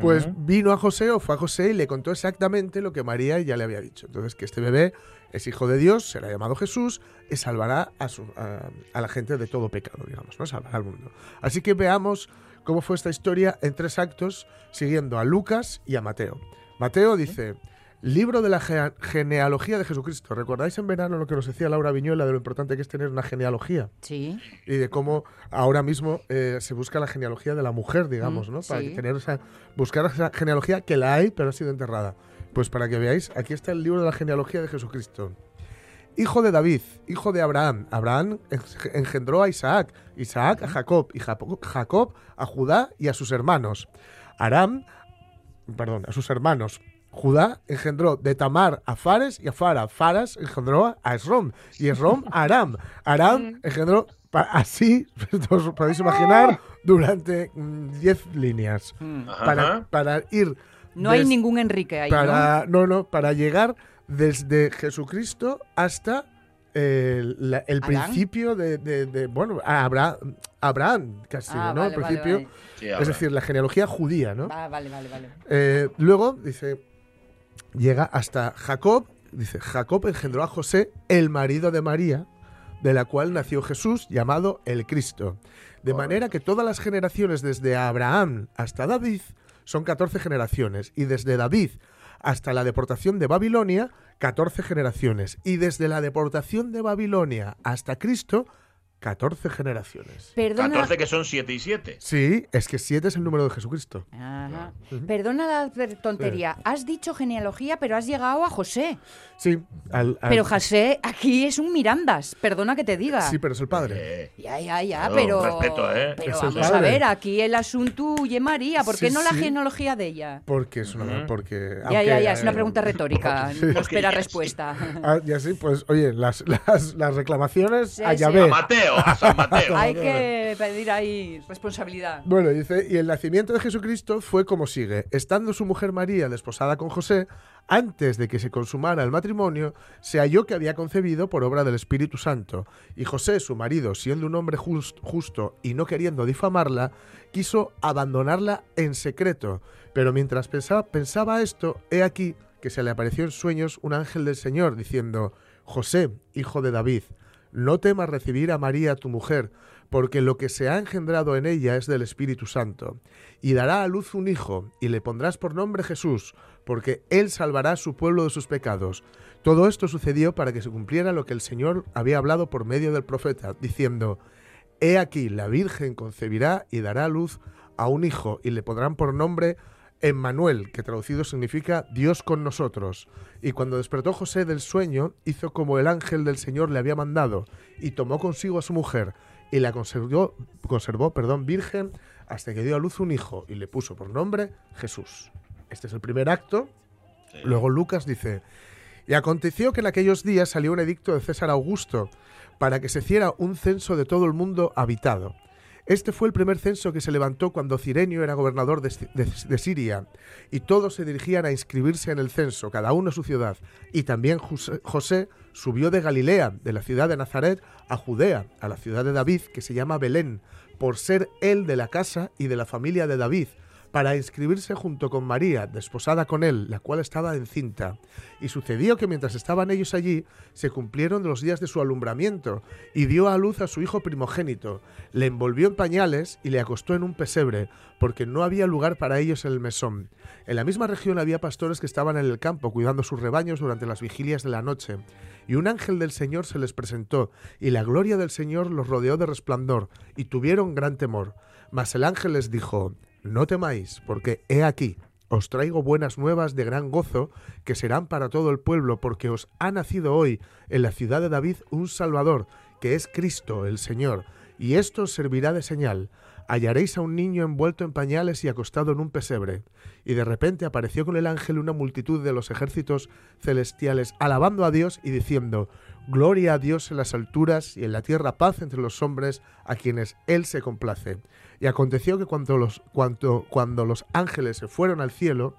Pues vino a José o fue a José y le contó exactamente lo que María ya le había dicho. Entonces, que este bebé es hijo de Dios, será llamado Jesús y salvará a, su- a- a la gente de todo pecado, digamos, ¿no? Salvará al mundo. Así que veamos cómo fue esta historia en tres actos, siguiendo a Lucas y a Mateo. Mateo dice, libro de la ge- genealogía de Jesucristo. ¿Recordáis en verano lo que nos decía Laura Viñuela de lo importante que es tener una genealogía?
Sí.
y de cómo ahora mismo eh, se busca la genealogía de la mujer, digamos,
Mm,
¿no? Para
sí.
que tener esa, buscar esa genealogía que la hay, pero ha sido enterrada. Pues para que veáis, aquí está el libro de la genealogía de Jesucristo. Hijo de David, hijo de Abraham. Abraham eng- engendró a Isaac, Isaac a Jacob, y Jacob, Jacob a Judá y a sus hermanos. Aram, perdón, a sus hermanos. Judá engendró de Tamar a Fares y a Fara. Faras engendró a Esrom y Esrom a Aram. Aram engendró pa- así, os podéis imaginar, durante mm, 10 líneas.
Ajá.
Para, para ir.
No hay ningún Enrique ahí,
para, ¿no? no, para llegar desde Jesucristo hasta el, la- el
¿Adán?
principio de, de- de, bueno, Abraham, Abraham casi,
Ah,
¿no?
vale,
el principio,
vale.
Sí,
es decir, la genealogía judía, ¿no?
Va- vale, vale, vale.
Eh, luego dice, llega hasta Jacob, dice, Jacob engendró a José, el marido de María, de la cual nació Jesús, llamado el Cristo. De manera que todas las generaciones desde Abraham hasta David son 14 generaciones, y desde David hasta la deportación de Babilonia, 14 generaciones, y desde la deportación de Babilonia hasta Cristo, 14 generaciones.
Perdona,
14 que son 7 y 7.
Sí, es que 7 es el número de Jesucristo.
Ajá. Perdona la tontería. Has dicho genealogía, pero has llegado a José.
Sí, al- al-
Pero José aquí es un Mirandas. Perdona que te diga.
Sí, pero es el padre.
Eh,
Ya, ya, ya,
No,
pero.
respeto, ¿eh?
Pero vamos a ver, aquí el asunto huye María. ¿Por qué
Sí,
no la
sí.
genealogía de ella?
Porque es una. Porque,
Ya, ya,
aunque,
ya, es una pregunta retórica.
Sí.
No espera
ya
respuesta.
ah, y así, pues, oye, las, las, las reclamaciones
Sí,
a
sí.
Yahvé.
a Mateo, a San Mateo.
Hay que pedir ahí responsabilidad.
Bueno, dice, y el nacimiento de Jesucristo fue como sigue. Estando su mujer María desposada con José, antes de que se consumara el matrimonio, se halló que había concebido por obra del Espíritu Santo. Y José, su marido, siendo un hombre jus- justo y no queriendo difamarla, quiso abandonarla en secreto. Pero mientras pensaba, pensaba esto, he aquí que se le apareció en sueños un ángel del Señor, diciendo, José, hijo de David, no temas recibir a María tu mujer, porque lo que se ha engendrado en ella es del Espíritu Santo. Y dará a luz un hijo, y le pondrás por nombre Jesús, porque él salvará a su pueblo de sus pecados. Todo esto sucedió para que se cumpliera lo que el Señor había hablado por medio del profeta, diciendo, He aquí, la Virgen concebirá y dará a luz a un hijo, y le pondrán por nombre Emmanuel, que traducido significa Dios con nosotros. Y cuando despertó José del sueño, hizo como el ángel del Señor le había mandado, y tomó consigo a su mujer, y la conservó, conservó perdón, virgen hasta que dio a luz un hijo, y le puso por nombre Jesús. Este es el primer acto. Luego Lucas dice, y aconteció que en aquellos días salió un edicto de César Augusto para que se hiciera un censo de todo el mundo habitado. Este fue el primer censo que se levantó cuando Cirenio era gobernador de, de- Siria, y todos se dirigían a inscribirse en el censo, cada uno a su ciudad. Y también José subió de Galilea, de la ciudad de Nazaret, a Judea, a la ciudad de David, que se llama Belén, por ser él de la casa y de la familia de David, para inscribirse junto con María, desposada con él, la cual estaba encinta. Y sucedió que mientras estaban ellos allí, se cumplieron los días de su alumbramiento, y dio a luz a su hijo primogénito, le envolvió en pañales y le acostó en un pesebre, porque no había lugar para ellos en el mesón. En la misma región había pastores que estaban en el campo cuidando sus rebaños durante las vigilias de la noche. Y un ángel del Señor se les presentó, y la gloria del Señor los rodeó de resplandor, y tuvieron gran temor. Mas el ángel les dijo, No temáis, porque he aquí, os traigo buenas nuevas de gran gozo, que serán para todo el pueblo, porque os ha nacido hoy en la ciudad de David un Salvador, que es Cristo el Señor, y esto os servirá de señal. Hallaréis a un niño envuelto en pañales y acostado en un pesebre. Y de repente apareció con el ángel una multitud de los ejércitos celestiales, alabando a Dios y diciendo, Gloria a Dios en las alturas y en la tierra paz entre los hombres a quienes Él se complace. Y aconteció que cuando los, cuando, cuando los ángeles se fueron al cielo,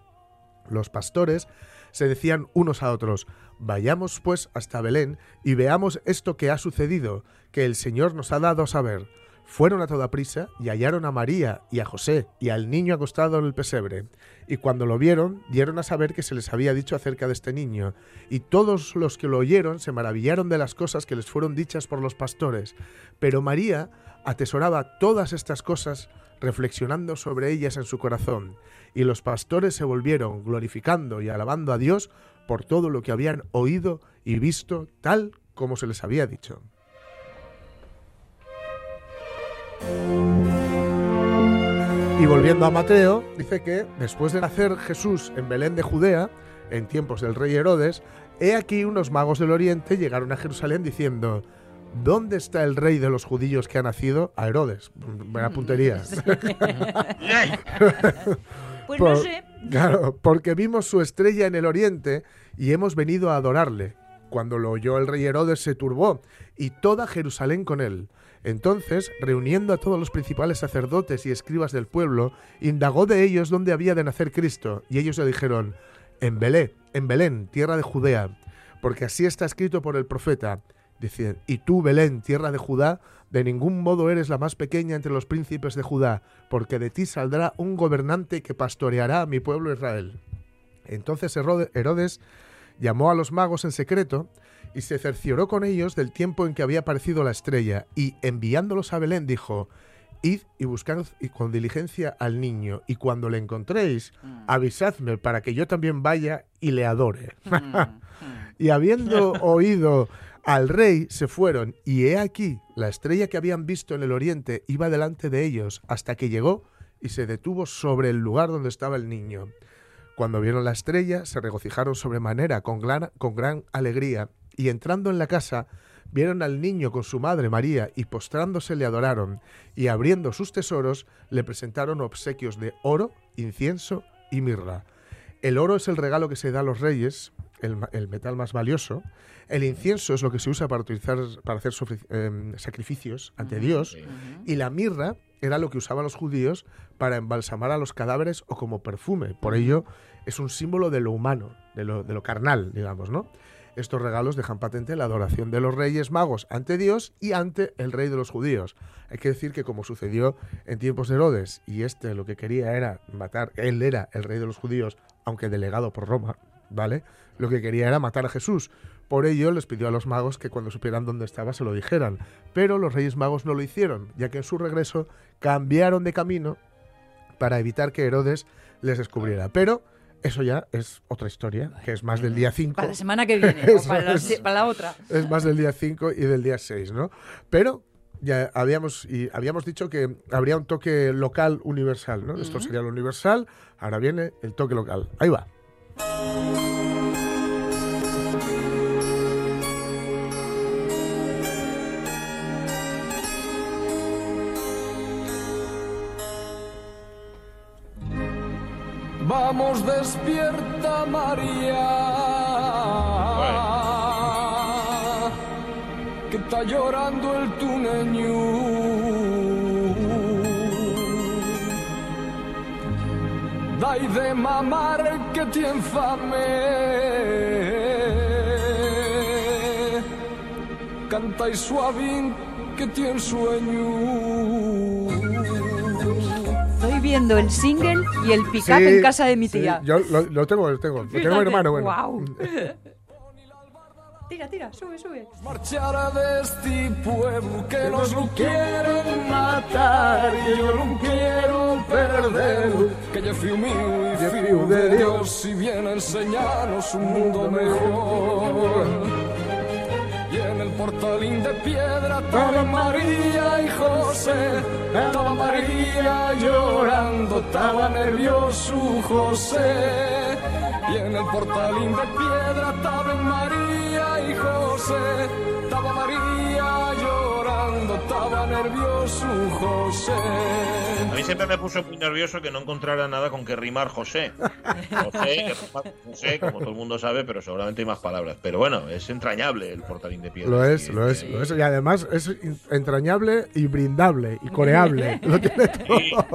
los pastores se decían unos a otros, Vayamos pues hasta Belén y veamos esto que ha sucedido, que el Señor nos ha dado a saber. Fueron a toda prisa y hallaron a María y a José y al niño acostado en el pesebre. Y cuando lo vieron, dieron a saber que se les había dicho acerca de este niño. Y todos los que lo oyeron se maravillaron de las cosas que les fueron dichas por los pastores. Pero María atesoraba todas estas cosas, reflexionando sobre ellas en su corazón. Y los pastores se volvieron glorificando y alabando a Dios por todo lo que habían oído y visto, tal como se les había dicho. Y volviendo a Mateo, dice que después de nacer Jesús en Belén de Judea, en tiempos del rey Herodes, he aquí unos magos del oriente llegaron a Jerusalén diciendo, ¿dónde está el rey de los judíos que ha nacido? A Herodes. Buena puntería.
Pues
Por-
no sé.
Claro, porque vimos su estrella en el oriente y hemos venido a adorarle. Cuando lo oyó el rey Herodes se turbó y toda Jerusalén con él. Entonces, reuniendo a todos los principales sacerdotes y escribas del pueblo, indagó de ellos dónde había de nacer Cristo, y ellos le dijeron, en Belén, en Belén, tierra de Judea, porque así está escrito por el profeta. Dicen, y tú, Belén, tierra de Judá, de ningún modo eres la más pequeña entre los príncipes de Judá, porque de ti saldrá un gobernante que pastoreará a mi pueblo Israel. Entonces Herode- Herodes llamó a los magos en secreto y se cercioró con ellos del tiempo en que había aparecido la estrella, y enviándolos a Belén dijo, Id y buscad con diligencia al niño, y cuando le encontréis, avisadme para que yo también vaya y le adore. y habiendo oído al rey, se fueron, y he aquí, la estrella que habían visto en el oriente iba delante de ellos, hasta que llegó y se detuvo sobre el lugar donde estaba el niño. Cuando vieron la estrella, se regocijaron sobremanera con gran, alegría, y entrando en la casa, vieron al niño con su madre María, y postrándose le adoraron, y abriendo sus tesoros, le presentaron obsequios de oro, incienso y mirra. El oro es el regalo que se da a los reyes, el, metal más valioso. El incienso es lo que se usa para, utilizar, para hacer sofri- em, sacrificios ante Dios. Y la mirra era lo que usaban los judíos para embalsamar a los cadáveres o como perfume. Por ello, es un símbolo de lo humano, de lo, de lo carnal, digamos, ¿no? Estos regalos dejan patente la adoración de los reyes magos ante Dios y ante el rey de los judíos. Hay que decir que como sucedió en tiempos de Herodes, y este lo que quería era matar, él era el rey de los judíos, aunque delegado por Roma, ¿vale? Lo que quería era matar a Jesús. Por ello les pidió a los magos que cuando supieran dónde estaba se lo dijeran. Pero los reyes magos no lo hicieron, ya que en su regreso cambiaron de camino para evitar que Herodes les descubriera. Pero eso ya es otra historia, que es más del día 5.
Para la semana que viene, o para la, para otra.
Es más del día 5 y del día 6, ¿no? Pero ya habíamos, y habíamos dicho que habría un toque local universal, ¿no? Esto sería lo universal, ahora viene el toque local. Ahí va.
Vamos, despierta María. Que está llorando el tuneño. Dai de mamar que tiene infame. Canta y suavín que tiene sueño.
Dai
viendo el single y el pick-up
Sí,
en casa de mi
sí,
tía.
yo lo, lo tengo, lo tengo. Lo tengo
Fíjate,
hermano, bueno.
guau. tira, tira, sube, sube.
Marchar de este pueblo que nos lo quieren matar y yo no quiero perder que yo fui mío y fui de Dios y viene a enseñarnos un mundo mejor. Y en el portalín de piedra estaba María y José. Estaba María llorando estaba nervioso José. Y en el portalín de piedra estaba María José estaba María llorando estaba nervioso José
A mí siempre me puso muy nervioso que no encontrara nada con que rimar José. José, que José, como todo el mundo sabe, pero seguramente hay más palabras. Pero bueno, es entrañable el portalín de piedra.
Lo es, lo es, lo es. Y además es entrañable y brindable y coreable. Lo tiene todo.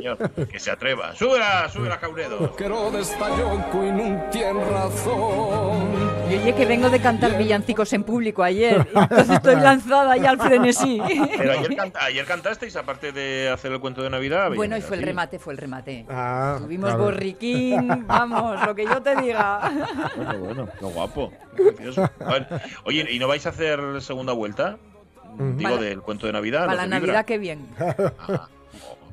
Señor, que se atreva. ¡Súbela, súbela, Cauredo!
y no tiene razón
Y oye, que vengo de cantar villancicos en público ayer, entonces estoy lanzada ya al frenesí.
Pero ayer, canta- ayer cantasteis, aparte de hacer el cuento de Navidad.
Bueno, y fue el remate, fue el remate.
Ah,
Tuvimos
claro.
borriquín, vamos, lo que yo te diga.
Bueno, bueno, qué guapo. Bueno, oye, ¿y no vais a hacer segunda vuelta? Digo,
Para-
del cuento de Navidad.
Para la. Navidad, qué bien.
Ah,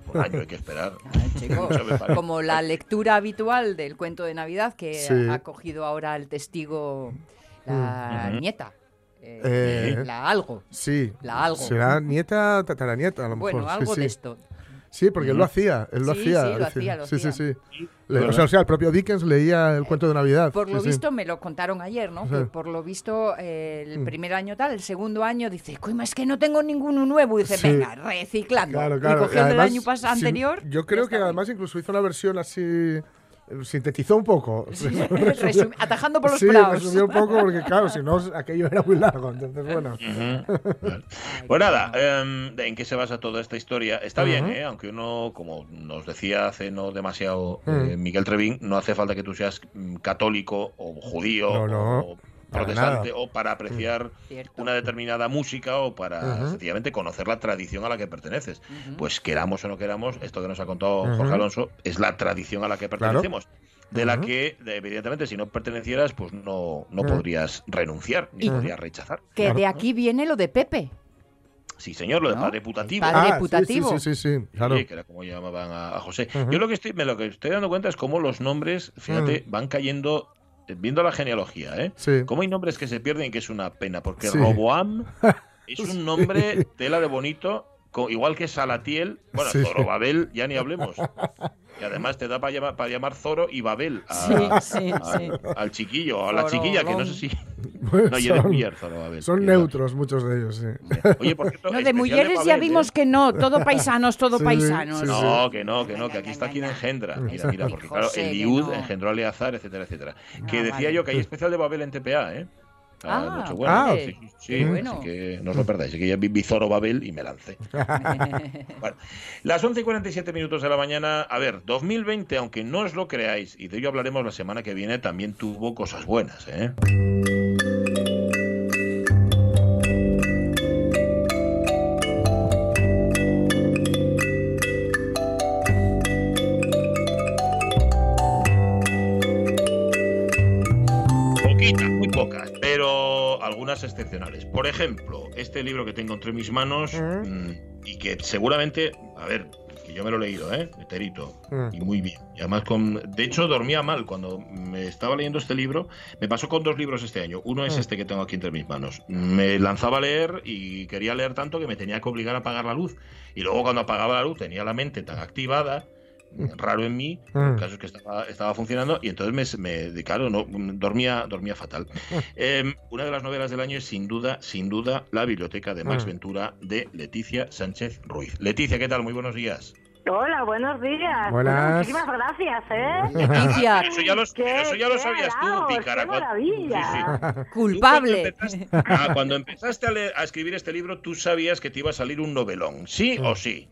oh, por año hay que esperar.
Chico, como la lectura habitual del cuento de Navidad que
Sí.
ha cogido ahora el testigo la
Ujú.
nieta. eh,
Eh,
la algo.
Sí.
La algo.
Será nieta, tataranieta, a lo mejor.
Bueno, algo
sí.
de esto.
Sí, porque él lo hacía, él lo
Sí,
hacía.
sí, lo
es
hacía,
decir,
lo
sí, sí,
hacía.
sí. Le- o, sea, o sea, el propio Dickens leía el cuento de Navidad.
Por lo
sí, sí.
visto, me lo contaron ayer, ¿no? Que por lo visto, eh, el
Mm.
primer año tal, el segundo año, dice, coño, es que no tengo ninguno nuevo. Y dice,
Sí.
venga, reciclando.
Claro,
Y
claro.
cogió el del
además,
año anterior.
yo creo que además incluso hizo una versión así. Sintetizó un poco.
Resum- atajando por los
sí,
praos.
resumió un poco porque, claro, si no, aquello era muy largo. Entonces, bueno.
Vale. Pues nada, em, ¿en qué se basa toda esta historia? Está bien,
Ujú.
¿eh? aunque uno, como nos decía hace no demasiado
Mm.
eh, Miguel Trevín, no hace falta que tú seas mm, católico o judío
No, no,
o protestante
nada.
o para apreciar
Cierto.
una determinada música o para sencillamente conocer la tradición a la que perteneces. Pues queramos o no queramos, esto que nos ha contado
Ujú.
Jorge Alonso es la tradición a la que
Claro.
pertenecemos. De la que, de- evidentemente, si no pertenecieras, pues no, no podrías renunciar ni podrías rechazar.
Que
Claro.
de aquí viene lo de Pepe.
Sí, señor, lo de
¿No?
padre putativo.
Padre
Ah, sí,
putativo.
Sí, sí, sí, sí, claro.
Sí, que era como llamaban a, a José. Yo lo que estoy, me lo que estoy dando cuenta es cómo los nombres, fíjate,
Mm.
van cayendo, viendo la genealogía, ¿eh?
Sí.
Cómo hay nombres que se pierden y que es una pena, porque
Sí.
Roboam es un nombre tela de bonito, igual que Salatiel, bueno. Zorobabel, ya ni hablemos. Y además te da para llamar, para llamar Zoro y Babel a-
Sí, sí,
a-
sí.
al chiquillo, o a la chiquilla, que no sé si.
Pues
No, y eres
son,
Mier, Zorobabel.
son
Cuidado.
neutros muchos de ellos, sí.
Oye, por cierto,
No, de mujeres ya
Babel,
vimos
¿eh?
que no, todo paisanos, todo
Sí,
paisanos.
sí,
No, que no, que no, que aquí está quien engendra. Mira, mira, porque claro,
que
Eliud
no.
engendró a Eleazar, etcétera, etcétera. Que
Ah,
decía
vale.
yo que hay especial de Babel en TPA, ¿eh? A
Ah,
Nochebuena.
Ah,
sí, sí, sí,
bueno.
así que no os lo perdáis. Así que ya vi, vi Zoro Babel y me lancé. Bueno, las 11 y 47 minutos de la mañana. A ver, 2020, aunque no os lo creáis, y de ello hablaremos la semana que viene, también tuvo cosas buenas, ¿eh? Ejemplo, este libro que tengo entre mis manos
Ujú.
mm, y que seguramente, a ver, que yo me lo he leído, ¿eh?
Mm.
Y muy bien. Y además, con, de hecho, dormía mal cuando me estaba leyendo este libro. Me pasó con dos libros este año. Uno es
Mm.
este que tengo aquí entre mis manos. Me lanzaba a leer y quería leer tanto que me tenía que obligar a apagar la luz. Y luego cuando apagaba la luz tenía la mente tan activada raro en mí,
Mm.
el caso es que estaba, estaba funcionando y entonces me, me claro, no, dormía, dormía fatal. Eh, una de las novelas del año es sin duda, sin duda, La biblioteca de Max
Mm.
Ventura de Leticia Sánchez Ruiz. Leticia, ¿qué tal? Muy buenos días.
Hola, buenos días.
Buenas.
Bueno, muchísimas gracias, ¿eh?
Leticia,
Eso ya lo,
Qué-
eso ya lo
qué
sabías tú,
qué
pícara. Cuando-
maravilla.
Sí, sí. Tú
culpable.
Cuando empezaste, ah, cuando empezaste a, leer- a escribir este libro, tú sabías que te iba a salir un novelón, ¿sí o sí?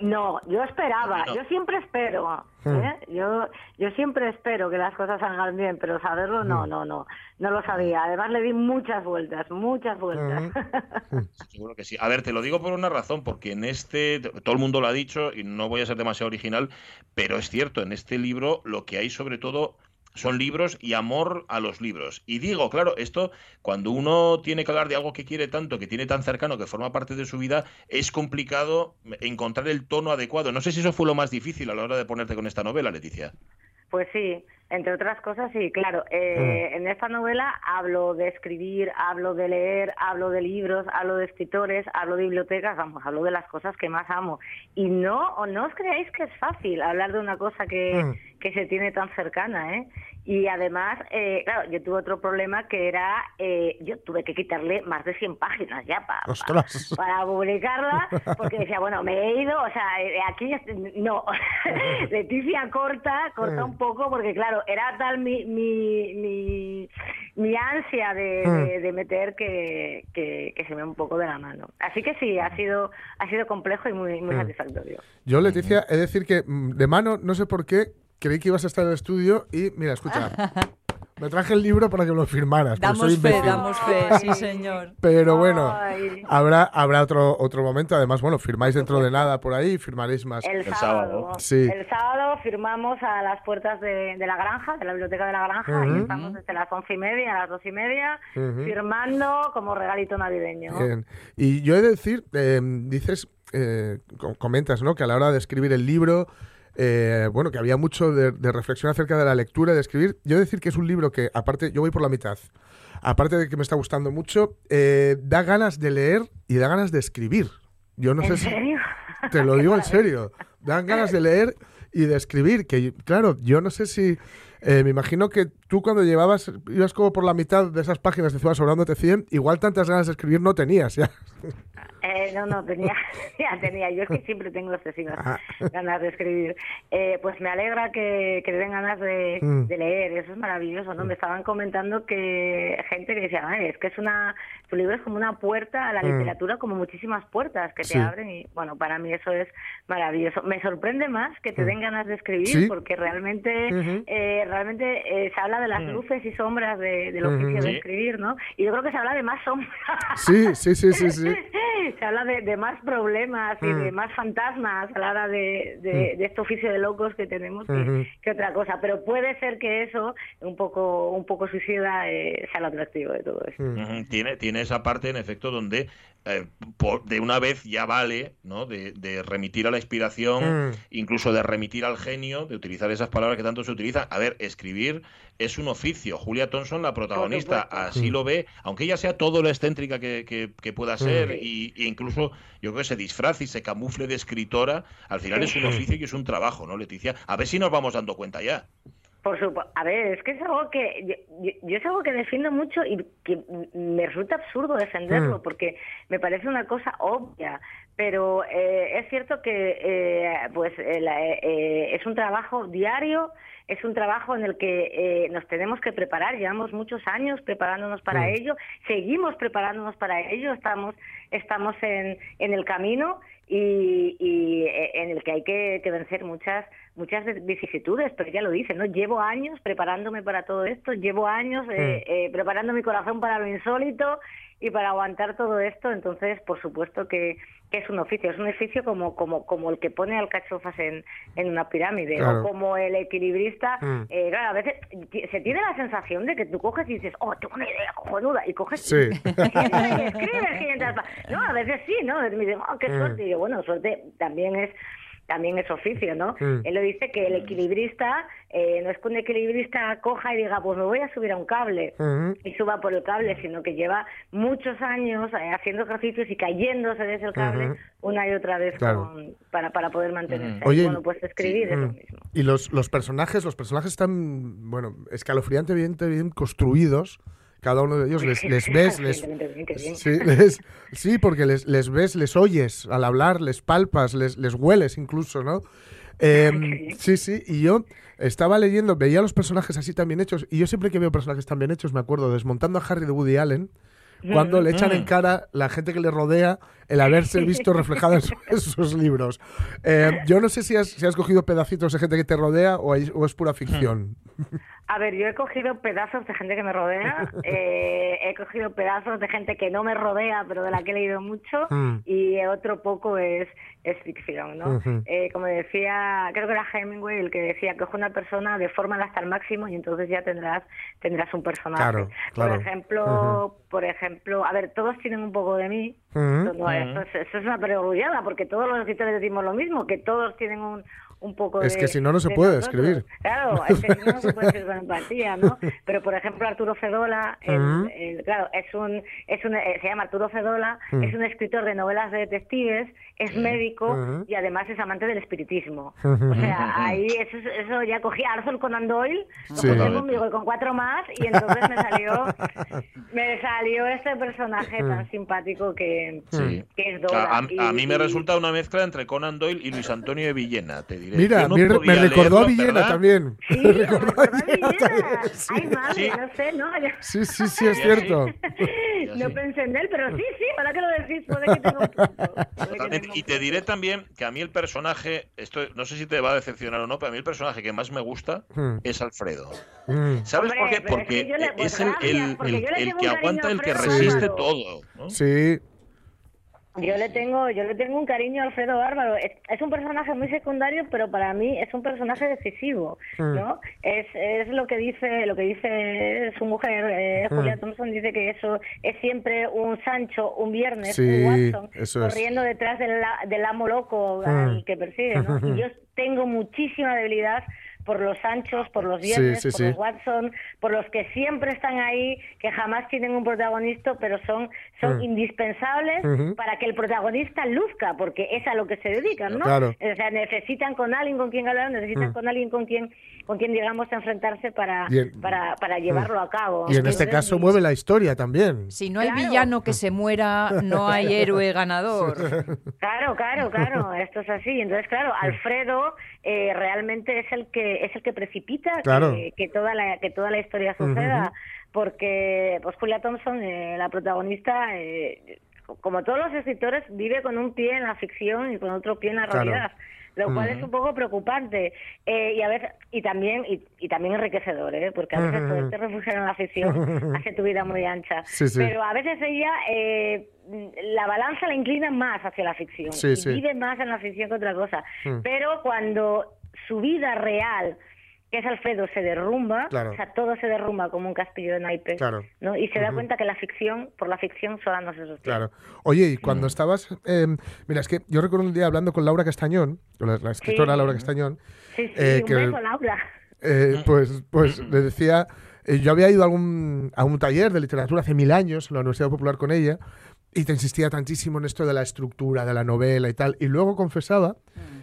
No, yo esperaba,
No.
yo siempre espero.
Hmm.
¿eh? Yo, yo siempre espero que las cosas salgan bien, pero saberlo no,
Hmm.
no, no, no lo sabía. Además le di muchas vueltas, muchas vueltas.
Seguro que sí. A ver, te lo digo por una razón, porque en este, todo el mundo lo ha dicho y no voy a ser demasiado original, pero es cierto, en este libro lo que hay sobre todo son libros y amor a los libros. Y digo, claro, esto cuando uno tiene que hablar de algo que quiere tanto, que tiene tan cercano, que forma parte de su vida, es complicado encontrar el tono adecuado. No sé si eso fue lo más difícil a la hora de ponerte con esta novela, Leticia.
Pues sí, entre otras cosas, sí, claro. eh, En esta novela hablo de escribir, hablo de leer, hablo de libros, hablo de escritores, hablo de bibliotecas, vamos, hablo de las cosas que más amo. Y no, o no os creáis que es fácil hablar de una cosa que,
Mm.
que se tiene tan cercana, ¿eh? Y además, eh, claro, yo tuve otro problema que era, eh, yo tuve que quitarle más de 100 páginas ya para
Ostras.
para publicarla, porque decía, bueno, me he ido, o sea, eh, aquí no, Leticia corta, corta un poco, porque claro, era tal mi, mi, mi, mi ansia de, de- de meter que, que, que se me un poco de la mano. Así que sí, ha sido, ha sido complejo y muy, muy satisfactorio.
Yo, Leticia, he de decir que mm, de mano, no sé por qué, creí que ibas a estar en el estudio y, mira, escucha, me traje el libro para que lo firmaras. soy
Damos fe, damos fe, sí señor.
Pero bueno,
Ay.
habrá, habrá otro, otro momento. Además, bueno, firmáis dentro de nada por ahí, firmaréis más.
El,
El
sábado.
Sí.
El sábado firmamos a las puertas de, de la granja, de la biblioteca de la granja, y estamos desde las once y media a las dos y media, firmando como regalito navideño.
Bien. Y yo he de decir, eh, dices, eh, co- comentas, ¿no? Que a la hora de escribir el libro, eh, bueno, que había mucho de, de reflexión acerca de la lectura y de escribir. Yo decir que es un libro que, aparte, yo voy por la mitad. Aparte de que me está gustando mucho, eh, da ganas de leer y da ganas de escribir. Yo no
¿En
sé si.
serio?
Te lo digo en serio. Dan ganas de leer y de escribir. Que, claro, yo no sé si. eh, me imagino que tú cuando llevabas, ibas como por la mitad de esas páginas, te ibas sobrándote 100, igual tantas ganas de escribir no tenías ya.
Eh, no, no, tenía, ya tenía. Yo es que siempre tengo excesivas
Ah.
ganas de escribir. Eh, pues me alegra que, que den ganas de,
Mm.
de leer. Eso es maravilloso, ¿no? Me estaban comentando que gente que decía, "Ay, es que es una, tu libro es como una puerta a la
Mm.
literatura, como muchísimas puertas que te
Sí.
abren. Y bueno, para mí eso es maravilloso. Me sorprende más que te den ganas de escribir,
Mm. Sí.
porque realmente, eh, realmente eh, se habla de las luces y sombras de, del oficio
Ujú.
de escribir, ¿no? Y yo creo que se habla de más sombras.
Sí, sí, sí, sí, sí.
Se habla de, de más problemas y de
Mm.
más fantasmas a la hora de, de- de este oficio de locos que tenemos que, que otra cosa. Pero puede ser que eso, un poco, un poco suicida, eh, sea lo atractivo de todo esto.
Mm.
Tiene, tiene esa parte, en efecto, donde eh, por- de una vez ya vale, ¿no? De, de remitir a la inspiración,
Mm.
incluso de remitir al genio, de utilizar esas palabras que tanto se utilizan. A ver, escribir es un oficio. Julia Thompson, la protagonista, así lo ve, aunque ella sea todo lo excéntrica que, que- que pueda ser, y, y incluso yo creo que se disfrace y se camufle de escritora, al final es un oficio y es un trabajo, ¿no, Leticia? A ver si nos vamos dando cuenta ya.
Por supuesto. A ver, es que es algo que yo, yo- yo es algo que defiendo mucho y que me resulta absurdo defenderlo
Mm.
porque me parece una cosa obvia. Pero eh, es cierto que eh, pues eh, la- eh, eh, es un trabajo diario, es un trabajo en el que eh, nos tenemos que preparar. Llevamos muchos años preparándonos para
Mm.
ello, seguimos preparándonos para ello, estamos estamos en, en el camino y, y, eh, en el que hay que, que vencer muchas muchas de- vicisitudes, pero ya lo dice, ¿no? Llevo años preparándome para todo esto, llevo años eh, eh, preparando mi corazón para lo insólito y para aguantar todo esto, entonces, por supuesto que, que es un oficio, es un oficio como como como el que pone alcachofas en, en una pirámide,
Claro.
o como el equilibrista,
Mm.
eh, claro, a veces se tiene la sensación de que tú coges y dices, oh, tengo una idea cojonuda, y coges
Sí.
y escribes 500 pa- No, a veces sí, ¿no? Me dicen, oh, qué
Mm.
suerte. Y yo, bueno, suerte también es también es oficio, ¿no?
Mm.
Él lo dice que el equilibrista, eh, no es que un equilibrista coja y diga, pues me voy a subir a un cable y suba por el cable, sino que lleva muchos años eh, haciendo ejercicios y cayéndose desde el cable una y otra vez
Claro.
con- para, para poder mantenerse.
Oye,
Y bueno, pues escribir es lo mismo.
Y los, los personajes, los personajes están, bueno, escalofriantemente bien construidos. Cada uno de ellos les, les ves, les, sí, les- sí, porque les, les ves, les oyes al hablar, les palpas, les, les hueles incluso, ¿no? Eh, sí, sí, y yo estaba leyendo, veía los personajes así tan bien hechos, y yo siempre que veo personajes tan bien hechos me acuerdo, desmontando a Harry de Woody Allen, cuando le echan en
Mm.
cara la gente que le rodea el haberse visto reflejada en, su- en sus libros. Eh, yo no sé si has, si has cogido pedacitos de gente que te rodea o, hay- o es pura ficción.
A ver, yo he cogido pedazos de gente que me rodea, eh, he cogido pedazos de gente que no me rodea, pero de la que he leído mucho,
Mm.
y otro poco es, es ficción, ¿no? Eh, como decía, creo que era Hemingway el que decía, coge una persona, defórmala hasta el máximo y entonces ya tendrás tendrás un personaje.
Claro, claro.
Por ejemplo, por ejemplo, a ver, todos tienen un poco de mí, esto, no, esto es, esto es una perogrullada, porque todos los escritores decimos lo mismo, que todos tienen un, un poco
Es
de
que si no, no se
de
puede
nosotros.
escribir.
Claro, es que si no, no se puede escribir con empatía, ¿no? Pero, por ejemplo, Arturo Fedola, el- claro, es un, es un, eh, se llama Arturo Fedola,
Mm.
es un escritor de novelas de detectives, es médico y además es amante del espiritismo. O sea, ahí eso, eso ya cogí a Arthur Conan Doyle, lo
Sí.
puse conmigo y con cuatro más y entonces me salió, me salió este personaje
Mm.
tan simpático que,
Sí.
que es Dora.
A, a-
Y-
a mí me
y-
resulta una mezcla entre Conan Doyle y Luis Antonio de Villena, te
Mira,
no
me, me recordó a
leerlo,
Villena
¿verdad?
también.
Sí,
Me
me
recordó
recordó
a
a
Villena
Villena.
sí.
Ay, madre,
Sí.
no sé, ¿no?
Sí, sí, sí, es cierto.
no pensé en él, pero sí, sí, ahora que lo decís, puede que tenga un punto. Puede que un
Y te diré también que a mí el personaje, esto no sé si te va a decepcionar o no, pero a mí el personaje que más me gusta
Hmm.
es Alfredo.
Mm.
¿Sabes
Hombre,
por qué?
pero es
Porque
que le- pues
es el, el-
porque
el- el
tengo
que aguanta, el que resiste todo. ¿no?
Sí.
Yo le tengo, yo le tengo un cariño a Alfredo Bárbaro. Es, es un personaje muy secundario, pero para mí es un personaje decisivo,
Mm.
¿no? Es, es lo que dice, lo que dice su mujer, eh,
Mm.
Julia Thompson dice que eso es siempre un Sancho, un viernes,
Sí,
un Watson
es.
corriendo detrás del, la- del amo loco
Mm.
al que persigue, ¿no? Y yo tengo muchísima debilidad por los Sanchos, por los viernes,
sí,
por
sí.
los Watson, por los que siempre están ahí, que jamás tienen un protagonista, pero son, son
Mm.
indispensables para que el protagonista luzca, porque es a lo que se dedican, ¿no?
Claro.
O sea, necesitan con alguien con quien hablar, necesitan
Mm.
con alguien con quien, con quien digamos, enfrentarse para, para, para llevarlo a cabo.
Y en este caso mueve la historia también.
Si no hay
Claro.
villano que se muera, no hay héroe ganador.
Claro, claro, claro, esto es así. Entonces, claro, Alfredo eh, realmente es el que es el que precipita
Claro.
que, que toda la que toda la historia suceda, porque pues Julia Thompson, eh, la protagonista, eh, como todos los escritores, vive con un pie en la ficción y con otro pie en la
Claro.
Lo cual es un poco preocupante eh, y a veces y también y, y también enriquecedor, ¿eh? porque a veces
Ujú.
poderte refugiar en la ficción hace tu vida muy ancha.
Sí, sí.
Pero a veces ella eh, la balanza la inclina más hacia la ficción
Sí,
y vive más en la ficción que otra cosa.
Mm.
Pero cuando su vida real, que es Alfredo, se derrumba,
Claro.
o sea, todo se derrumba como un castillo de naipes,
Claro.
¿no? Y se da cuenta que la ficción, por la ficción sola no se sostiene.
Claro. Oye, y cuando estabas. eh, mira, es que yo recuerdo un día hablando con Laura Castañón, con la, la escritora
Sí.
Laura Castañón,
Sí, sí,
Eh,
un
que-
beso, Laura.
eh, pues, pues le decía. eh, yo había ido a algún, a un taller de literatura hace mil años en la Universidad Popular con ella y te insistía tantísimo en esto de la estructura, de la novela y tal. Y luego confesaba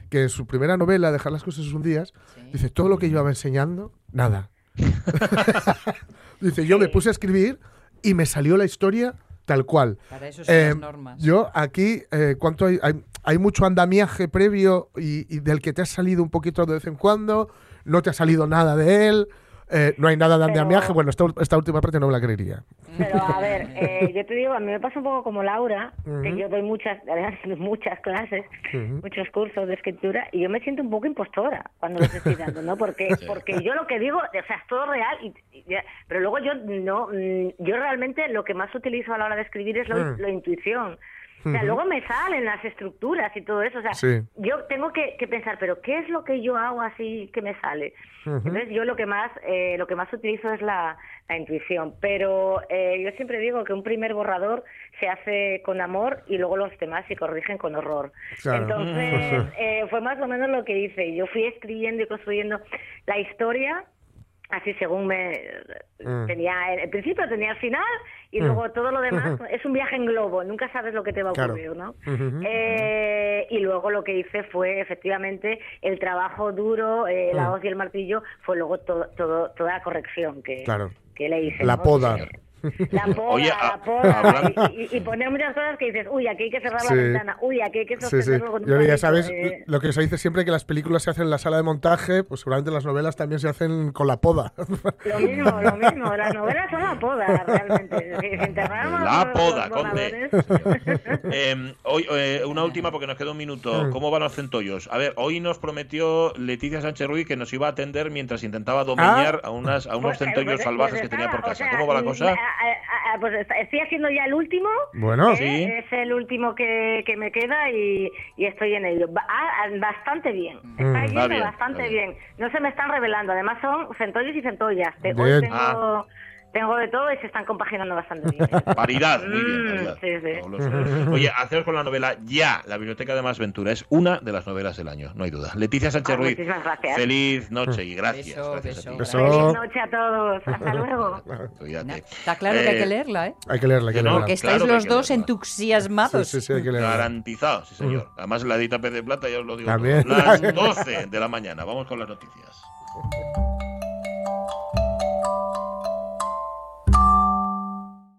que en su primera novela, Dejar las cosas un días, dice, todo lo que yo iba enseñando, nada. dice, yo me puse a escribir y me salió la historia tal cual.
Para eso son
Eh,
las normas.
Yo aquí, eh, ¿cuánto hay? hay? hay mucho andamiaje previo y, y del que te has salido un poquito de vez en cuando, no te ha salido nada de él, eh, no hay nada de andamiaje. Bueno, esta, esta última parte no me la creería.
Pero a ver, eh, yo te digo, a mí me pasa un poco como Laura, que yo doy muchas, muchas clases, muchos cursos de escritura, y yo me siento un poco impostora cuando los estoy dando, ¿no? Porque, porque yo lo que digo, o sea, es todo real, y, pero luego yo no, mm, yo realmente lo que más utilizo a la hora de escribir es lo-
Mm.
la intuición. O sea,
Ujú.
luego me salen las estructuras y todo eso. O sea,
Sí.
yo tengo que, que pensar, pero ¿qué es lo que yo hago así que me sale? Entonces yo lo que más eh, lo que más utilizo es la, la intuición, pero eh, yo siempre digo que un primer borrador se hace con amor y luego los demás se corrigen con horror.
Claro.
Entonces eh, fue más o menos lo que hice. Yo fui escribiendo y construyendo la historia así según me
Mm.
tenía en principio tenía el final y
Mm.
luego todo lo demás es un viaje en globo nunca sabes lo que te va a
Claro.
ocurrir no. Eh, y luego lo que hice fue efectivamente el trabajo duro eh, la
Mm.
hoz y el martillo fue luego todo, todo toda la corrección que,
Claro.
que le hice
La
¿no?
poda.
La poda,
Oye,
la poda.
hablando-
Y, y- y poner muchas cosas que dices, uy, aquí hay que cerrar
Sí.
la ventana, uy, aquí hay que
Sí, sí.
sostenerlo con un
ya sabes
eh.
lo que se dice siempre que las películas se hacen en la sala de montaje, pues seguramente las novelas también se hacen con la poda.
Lo mismo, lo mismo. Las novelas son la poda, realmente. Si, si enterráramos
La poda,
los
conde. Eh, hoy, eh, una última porque nos queda un minuto.
Mm.
¿Cómo van los centollos? A ver, hoy nos prometió Leticia Sánchez Ruiz que nos iba a atender mientras intentaba domeñar a, unas, a unos
Pues, eh,
centollos
pues,
salvajes
pues
que tenía por casa.
o sea,
¿Cómo va la cosa?
A- a- a- pues est- estoy haciendo ya el último.
Bueno.
¿eh?
Sí.
Es el último que, que me queda y, y estoy en ello. Ba- ah, bastante bien. Está
Mm.
yendo
Va bien,
bastante bien.
bien.
No se me están revelando. Además son centollos y centollas. Hoy tengo,
Ah.
Tengo de todo y se están compaginando bastante bien.
Paridad, muy bien,
Mm,
paridad.
sí, sí.
Oye, haceros con la novela ya. La Biblioteca de Más Ventura es una de las novelas del año, no hay duda. Leticia Sánchez
Ah,
Ruiz,
muchísimas gracias.
feliz noche y gracias.
Beso,
gracias
beso.
a ti.
Beso.
Feliz noche a todos. Hasta luego.
Cuídate.
Está claro que hay
Eh,
que leerla, ¿eh?
Hay que leerla, hay que leerla.
Porque estáis
claro
los dos
leerla.
entusiasmados.
Sí, sí, sí, hay que leerla.
Garantizado, sí señor. Además la edita Pez de Plata, ya os lo digo.
También.
todo. Las 12 de la mañana. Vamos con las noticias.